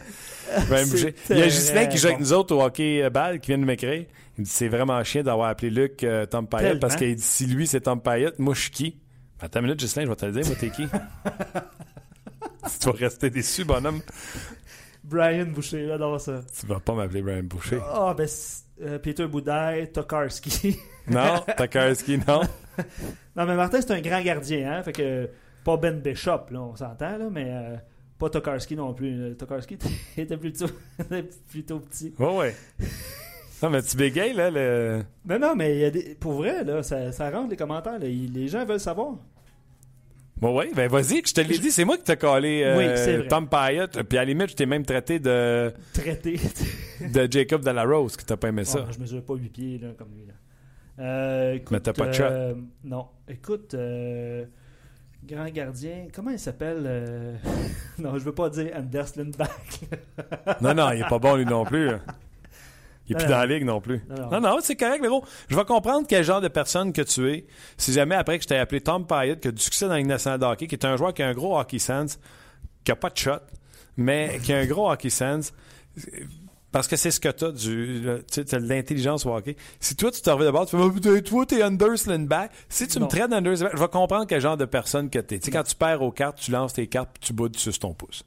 [SPEAKER 1] Brian Boucher. Il y a Justin qui joue avec nous autres au hockey euh, balle qui vient de m'écrire. Il me dit c'est vraiment chiant d'avoir appelé Luc euh, Tom Payette parce qu'il dit si lui c'est Tom Payette, moi je suis qui? Attends une minute, Justin, je vais te le dire, moi t'es qui? Tu vas rester déçu, bonhomme.
[SPEAKER 2] Brian Boucher, j'adore ça.
[SPEAKER 1] Tu vas pas m'appeler Brian Boucher.
[SPEAKER 2] Ah, ben, c'est- euh, Peter Boudaille, Tokarski.
[SPEAKER 1] Non, Takarski, non.
[SPEAKER 2] Non, mais Martin, c'est un grand gardien, hein. Fait que, pas Ben Bishop, là, on s'entend, là, mais euh, pas Tokarski non plus. Tokarski était plutôt, plutôt petit.
[SPEAKER 1] Ouais, ouais. Non, mais tu bégayes, là. Le...
[SPEAKER 2] Non, non, mais y a des, pour vrai, là, ça, ça rentre les commentaires. là. Les gens veulent savoir.
[SPEAKER 1] Bon, ouais, ben vas-y, je te l'ai dit, c'est moi qui t'ai collé euh,
[SPEAKER 2] Oui, vrai.
[SPEAKER 1] Tom Payette. Puis à la limite, je t'ai même traité de,
[SPEAKER 2] Traité.
[SPEAKER 1] de Jacob Delarose, que t'as pas aimé ça.
[SPEAKER 2] Oh, je mesure pas 8 pieds, là, comme lui, là. Euh, écoute,
[SPEAKER 1] Mais t'as pas de shot.
[SPEAKER 2] euh, non. Écoute, euh, grand gardien, comment il s'appelle Non, je veux pas dire Anders Lindback.
[SPEAKER 1] Non, non, il est pas bon lui non plus. Il est plus dans la ligue non plus.
[SPEAKER 2] Non, non.
[SPEAKER 1] C'est correct, Véro. Je vais comprendre quel genre de personne que tu es. Si jamais après que je t'ai appelé Tom Payette, qui a du succès dans la Ligue nationale de hockey, qui est un joueur qui a un gros hockey sense, qui a pas de shot, mais qui a un gros hockey sense, parce que c'est ce que t'as du, tu sais, t'as de l'intelligence au hockey. Si toi, tu te reviens de bord, tu fais, putain, toi, t'es Anders Lindback. Si tu
[SPEAKER 2] Non.
[SPEAKER 1] me traites Anders Lindback, je vais comprendre quel genre de personne que t'es. Tu sais, quand tu perds aux cartes, tu lances tes cartes puis tu boudes sur ton pouce.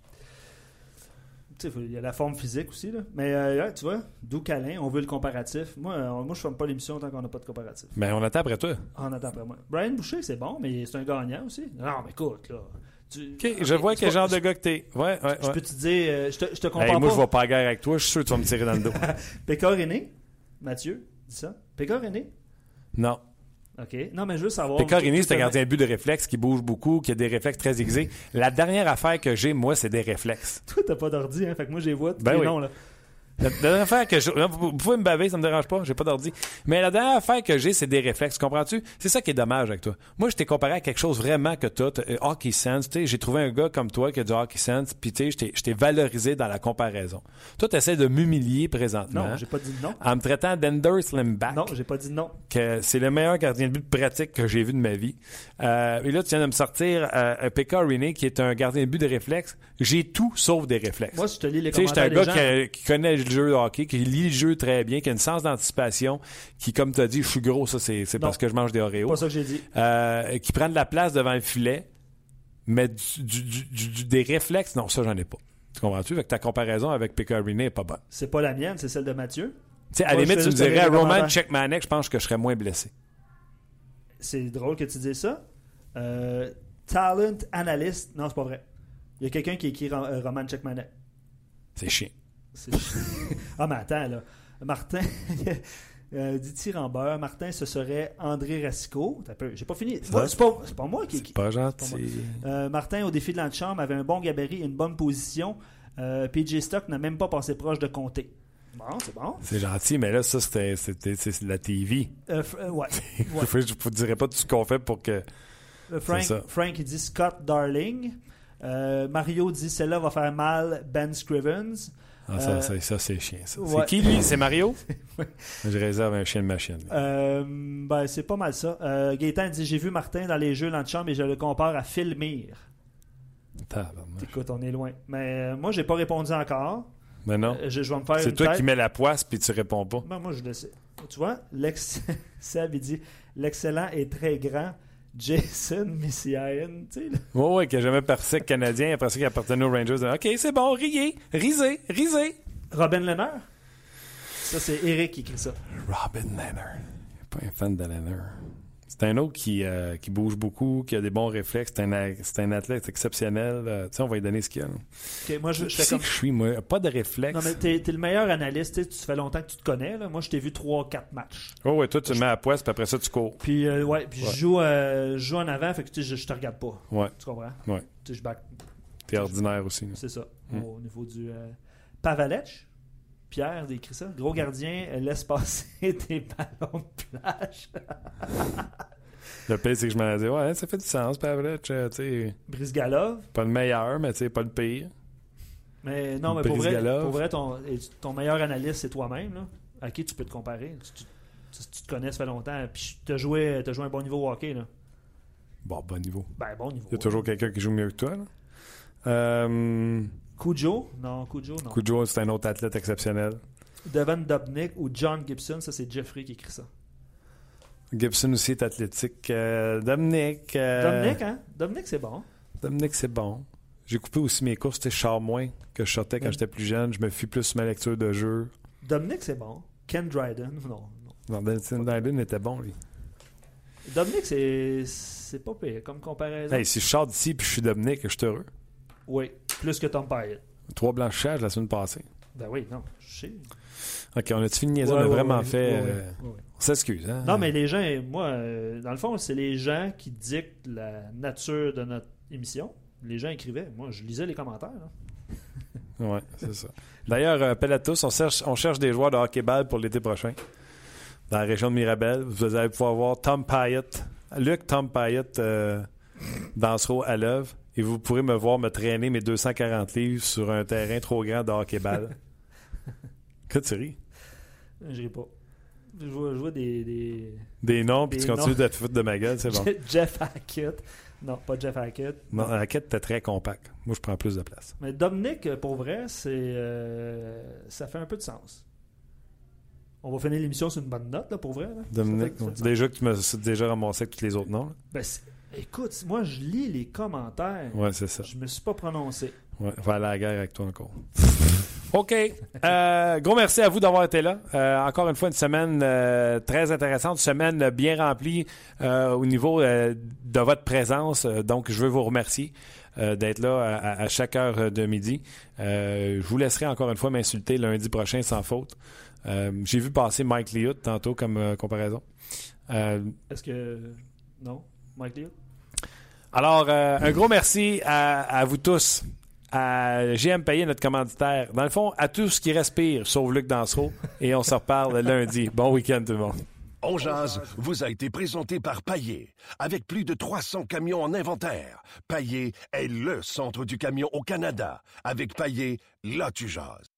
[SPEAKER 2] Il y a la forme physique aussi. Là. Mais euh, tu vois, d'où câlin, on veut le comparatif. Moi, euh, moi je ne ferme pas l'émission tant qu'on n'a pas de comparatif.
[SPEAKER 1] Mais on attend après toi.
[SPEAKER 2] On attend après moi. Brian Boucher, c'est bon, mais c'est un gagnant aussi. Non, mais écoute, là. tu-
[SPEAKER 1] je vois quel genre de gars que t'es. Ouais, ouais,
[SPEAKER 2] Je peux te dire, euh, je te, je te
[SPEAKER 1] Hey, moi,
[SPEAKER 2] pas.
[SPEAKER 1] je vais pas à guerre avec toi. Je suis sûr que tu vas me tirer dans le dos.
[SPEAKER 2] Pécor est né, Mathieu, dis ça. Pécor est né.
[SPEAKER 1] non.
[SPEAKER 2] OK. Non, mais je veux savoir.
[SPEAKER 1] Pécorini,
[SPEAKER 2] Tout-
[SPEAKER 1] c'est un gardien de but de réflexe qui bouge beaucoup, qui a des réflexes très aiguisés. La dernière affaire que j'ai, moi, c'est des réflexes.
[SPEAKER 2] Toi, t'as pas d'ordi, hein. Fait que moi, les vois.
[SPEAKER 1] Ben
[SPEAKER 2] les
[SPEAKER 1] oui.
[SPEAKER 2] noms, là.
[SPEAKER 1] La dernière affaire que j'ai. Vous pouvez me baver, ça me dérange pas, j'ai pas d'ordi. Mais la dernière affaire que j'ai, c'est des réflexes. Comprends-tu? C'est ça qui est dommage avec toi. Moi, je t'ai comparé à quelque chose vraiment que t'as. euh, hockey sense. Tu sais, j'ai trouvé un gars comme toi qui a du hockey sense, puis tu sais, je t'ai- je valorisé dans la comparaison. Toi, tu essaies de m'humilier présentement.
[SPEAKER 2] Non, j'ai pas dit non.
[SPEAKER 1] En me traitant d'Ender Slimback.
[SPEAKER 2] Non, j'ai pas dit non.
[SPEAKER 1] que c'est le meilleur gardien de but pratique que j'ai vu de ma vie. Euh, et là, tu viens de me sortir euh, Rinne, qui est un gardien de but de réflexe. J'ai tout sauf des réflexes.
[SPEAKER 2] Moi, si je te lis les
[SPEAKER 1] tu sais, j'étais un
[SPEAKER 2] commentaires
[SPEAKER 1] gars
[SPEAKER 2] gens...
[SPEAKER 1] qui, qui connaît le jeu de hockey, qui lit le jeu très bien, qui a une sens d'anticipation, qui, comme tu as dit, je suis gros, ça, c'est parce que je mange des Oreos.
[SPEAKER 2] pas ça que j'ai dit.
[SPEAKER 1] Euh, qui prend de la place devant le filet, mais du, du- du- du- du- des réflexes, non, ça, j'en ai pas. Tu comprends-tu? Fait que ta comparaison avec Pekka Rinne est pas bonne.
[SPEAKER 2] C'est pas la mienne, c'est celle de Mathieu.
[SPEAKER 1] Tu sais, à la limite, tu me dirais à Roman. Checkmanek, je pense que je serais moins blessé.
[SPEAKER 2] C'est drôle que tu dises ça. Euh, talent analyst. Non, c'est pas vrai. Il y a quelqu'un qui écrit euh, Roman Checkmanet.
[SPEAKER 1] C'est chiant.
[SPEAKER 2] Ah, mais attends, là. Martin, euh, dit tirambeur, Martin, ce serait André Racicot. J'ai pas fini. C'est pas, pas moi qui. qui-
[SPEAKER 1] Pas gentil.
[SPEAKER 2] Euh, Martin, au défi de l'antichambre, avait un bon gabarit et une bonne position. Euh, PJ Stock n'a même pas passé proche de compter. Bon, c'est bon.
[SPEAKER 1] C'est gentil, mais là, ça, c'était c'était- c'est de la TV.
[SPEAKER 2] Euh, euh, ouais.
[SPEAKER 1] Je ne vous dirais pas tout ce qu'on fait pour que.
[SPEAKER 2] Euh, Frank. Frank, il dit Scott Darling. Euh, Mario dit celle-là va faire mal, Ben Scrivens.
[SPEAKER 1] Ah, ça,
[SPEAKER 2] Euh,
[SPEAKER 1] ça, ça, c'est chien. ça.
[SPEAKER 2] ouais.
[SPEAKER 1] C'est qui, lui? C'est Mario? Je réserve un chien de machine.
[SPEAKER 2] Euh, ben, c'est pas mal ça. Euh, Gaétan dit J'ai vu Martin dans les jeux l'antichambre et je le compare à Phil Mir.
[SPEAKER 1] Tabarnak.
[SPEAKER 2] Écoute, on est loin. Mais euh, moi, j'ai pas répondu encore.
[SPEAKER 1] Mais non.
[SPEAKER 2] Euh, je, je vais me faire
[SPEAKER 1] C'est
[SPEAKER 2] une
[SPEAKER 1] toi
[SPEAKER 2] tête.
[SPEAKER 1] qui mets la poisse puis tu réponds pas.
[SPEAKER 2] Ben, moi, je le sais. Tu vois, l'ex... Seb, il dit l'excellent et très grand Jason Messiaen. Tu sais, là.
[SPEAKER 1] Ouais, ouais, qui a jamais percé canadien après ça qui appartenait aux Rangers. Ok, c'est bon, riez, risez, risez.
[SPEAKER 2] Robin Lehner? Ça, c'est Eric qui écrit ça.
[SPEAKER 1] Robin Leonard. Pas un fan de Leonard. C'est un autre qui, euh, qui bouge beaucoup, qui a des bons réflexes. C'est un, c'est un athlète exceptionnel. Euh, tu sais, on va lui donner ce qu'il a. là.
[SPEAKER 2] Ok, moi, je, je
[SPEAKER 1] Je
[SPEAKER 2] fais
[SPEAKER 1] sais
[SPEAKER 2] comme.
[SPEAKER 1] que je suis, moi. Pas de réflexe.
[SPEAKER 2] Non, mais t'es, t'es le meilleur analyste. tu fais longtemps que tu te connais. Là. Moi, je t'ai vu 3-4 matchs.
[SPEAKER 1] Oh, ouais, toi, tu le mets à poisse, puis après ça, tu cours.
[SPEAKER 2] Puis, euh, ouais, puis
[SPEAKER 1] Ouais.
[SPEAKER 2] Je, joue, euh, je joue en avant, fait que tu sais, je, je te regarde pas.
[SPEAKER 1] Ouais,
[SPEAKER 2] Tu comprends?
[SPEAKER 1] Ouais.
[SPEAKER 2] Tu sais, je back.
[SPEAKER 1] t'es ordinaire aussi.
[SPEAKER 2] C'est ça.
[SPEAKER 1] Hmm.
[SPEAKER 2] Au niveau du. Euh... Pierre décrit ça. Gros gardien, euh, laisse passer tes ballons de plage.
[SPEAKER 1] Le pire, c'est que je m'en dit, ouais, ça fait du sens, Pavlech. euh, tu sais,
[SPEAKER 2] Brice Galov.
[SPEAKER 1] pas le meilleur, mais tu sais, pas le pire.
[SPEAKER 2] Mais non, mais pour vrai, pour vrai ton, ton meilleur analyste, c'est toi-même. là. À qui tu peux te comparer? Tu, tu- tu te connais, ça fait longtemps. Puis tu as joué, t'as joué un bon niveau au hockey. Là.
[SPEAKER 1] Bon, bon niveau.
[SPEAKER 2] Ben, bon niveau.
[SPEAKER 1] Il y a toujours quelqu'un qui joue mieux que toi. Là. Euh,
[SPEAKER 2] Cujo? Non, Cujo, non.
[SPEAKER 1] Cujo, c'est un autre athlète exceptionnel.
[SPEAKER 2] Devon Dubnik ou John Gibson, ça c'est Jeffrey qui écrit ça.
[SPEAKER 1] Gibson aussi est athlétique. Euh, Dominic. euh,
[SPEAKER 2] Dominic, hein? Dominic, c'est bon.
[SPEAKER 1] Dominic, c'est bon. J'ai coupé aussi mes courses. Tu sais, je sors moins que je sortais quand
[SPEAKER 2] Ouais.
[SPEAKER 1] j'étais plus jeune. Je me fie plus sur ma lecture de jeu.
[SPEAKER 2] Dominic, c'est bon. Ken Dryden, non. non.
[SPEAKER 1] Non, Denton Dylan était bon, lui.
[SPEAKER 2] Dominic, c'est c'est pas pire comme comparaison.
[SPEAKER 1] Hey, si je sors d'ici puis je suis Dominic, je suis heureux.
[SPEAKER 2] Oui, plus que Tom Pyatt.
[SPEAKER 1] Trois blanchissages la semaine passée.
[SPEAKER 2] Ben oui, non, je sais.
[SPEAKER 1] OK, on a-tu fini?
[SPEAKER 2] Ouais,
[SPEAKER 1] on a
[SPEAKER 2] ouais,
[SPEAKER 1] vraiment
[SPEAKER 2] ouais,
[SPEAKER 1] fait... euh. On s'excuse, hein?
[SPEAKER 2] Non, mais les gens, moi, euh, dans le fond, c'est les gens qui dictent la nature de notre émission. Les gens écrivaient. Moi, je lisais les commentaires. là.
[SPEAKER 1] Ouais, c'est ça. D'ailleurs, euh, appel à tous, on cherche, on cherche des joueurs de hockey-ball pour l'été prochain. Dans la région de Mirabel, vous allez pouvoir voir Tom Pyatt, Luc Tom Pyatt euh, danseront à l'œuvre. Et vous pourrez me voir me traîner mes 240 livres sur un terrain trop grand de hockey-ball. que tu ris?
[SPEAKER 2] Je ris pas. Je vois, je vois des. des...
[SPEAKER 1] Des noms, puis tu continues de te foutre de ma gueule, c'est bon.
[SPEAKER 2] Jeff Hackett. Non, pas Jeff Hackett.
[SPEAKER 1] Non, quête était très compacte. Moi, je prends plus de place.
[SPEAKER 2] Mais Dominic, euh, pour vrai, c'est euh, ça fait un peu de sens. On va finir l'émission sur une bonne note, là, pour vrai. là.
[SPEAKER 1] Dominique,
[SPEAKER 2] Ça fait- ça fait
[SPEAKER 1] ouais. déjà que tu m'as déjà ramassé avec tous les autres noms.
[SPEAKER 2] Ben, c'est- écoute, moi, je lis les commentaires.
[SPEAKER 1] Ouais, c'est ça.
[SPEAKER 2] Je me suis pas prononcé.
[SPEAKER 1] Ouais, on va aller à la guerre avec toi encore. OK. Euh, gros merci à vous d'avoir été là. Euh, encore une fois, une semaine euh, très intéressante, une semaine bien remplie euh, au niveau euh, de votre présence. Donc, je veux vous remercier euh, d'être là à, chaque heure de midi. Euh, je vous laisserai encore une fois m'insulter lundi prochain sans faute. Euh, J'ai vu passer Mike Liout tantôt comme euh, comparaison. Euh,
[SPEAKER 2] Est-ce que. Non? Mike Leo?
[SPEAKER 1] Alors, euh, un gros merci à, vous tous, à GM Payé, notre commanditaire. Dans le fond, à tous qui respirent, sauf Luc Dansereau. Et on se reparle lundi. Bon week-end, tout le monde.
[SPEAKER 6] On jase vous a été présenté par Paillé. Avec plus de 300 camions en inventaire, Paillé est le centre du camion au Canada. Avec Paillé, là tu jases.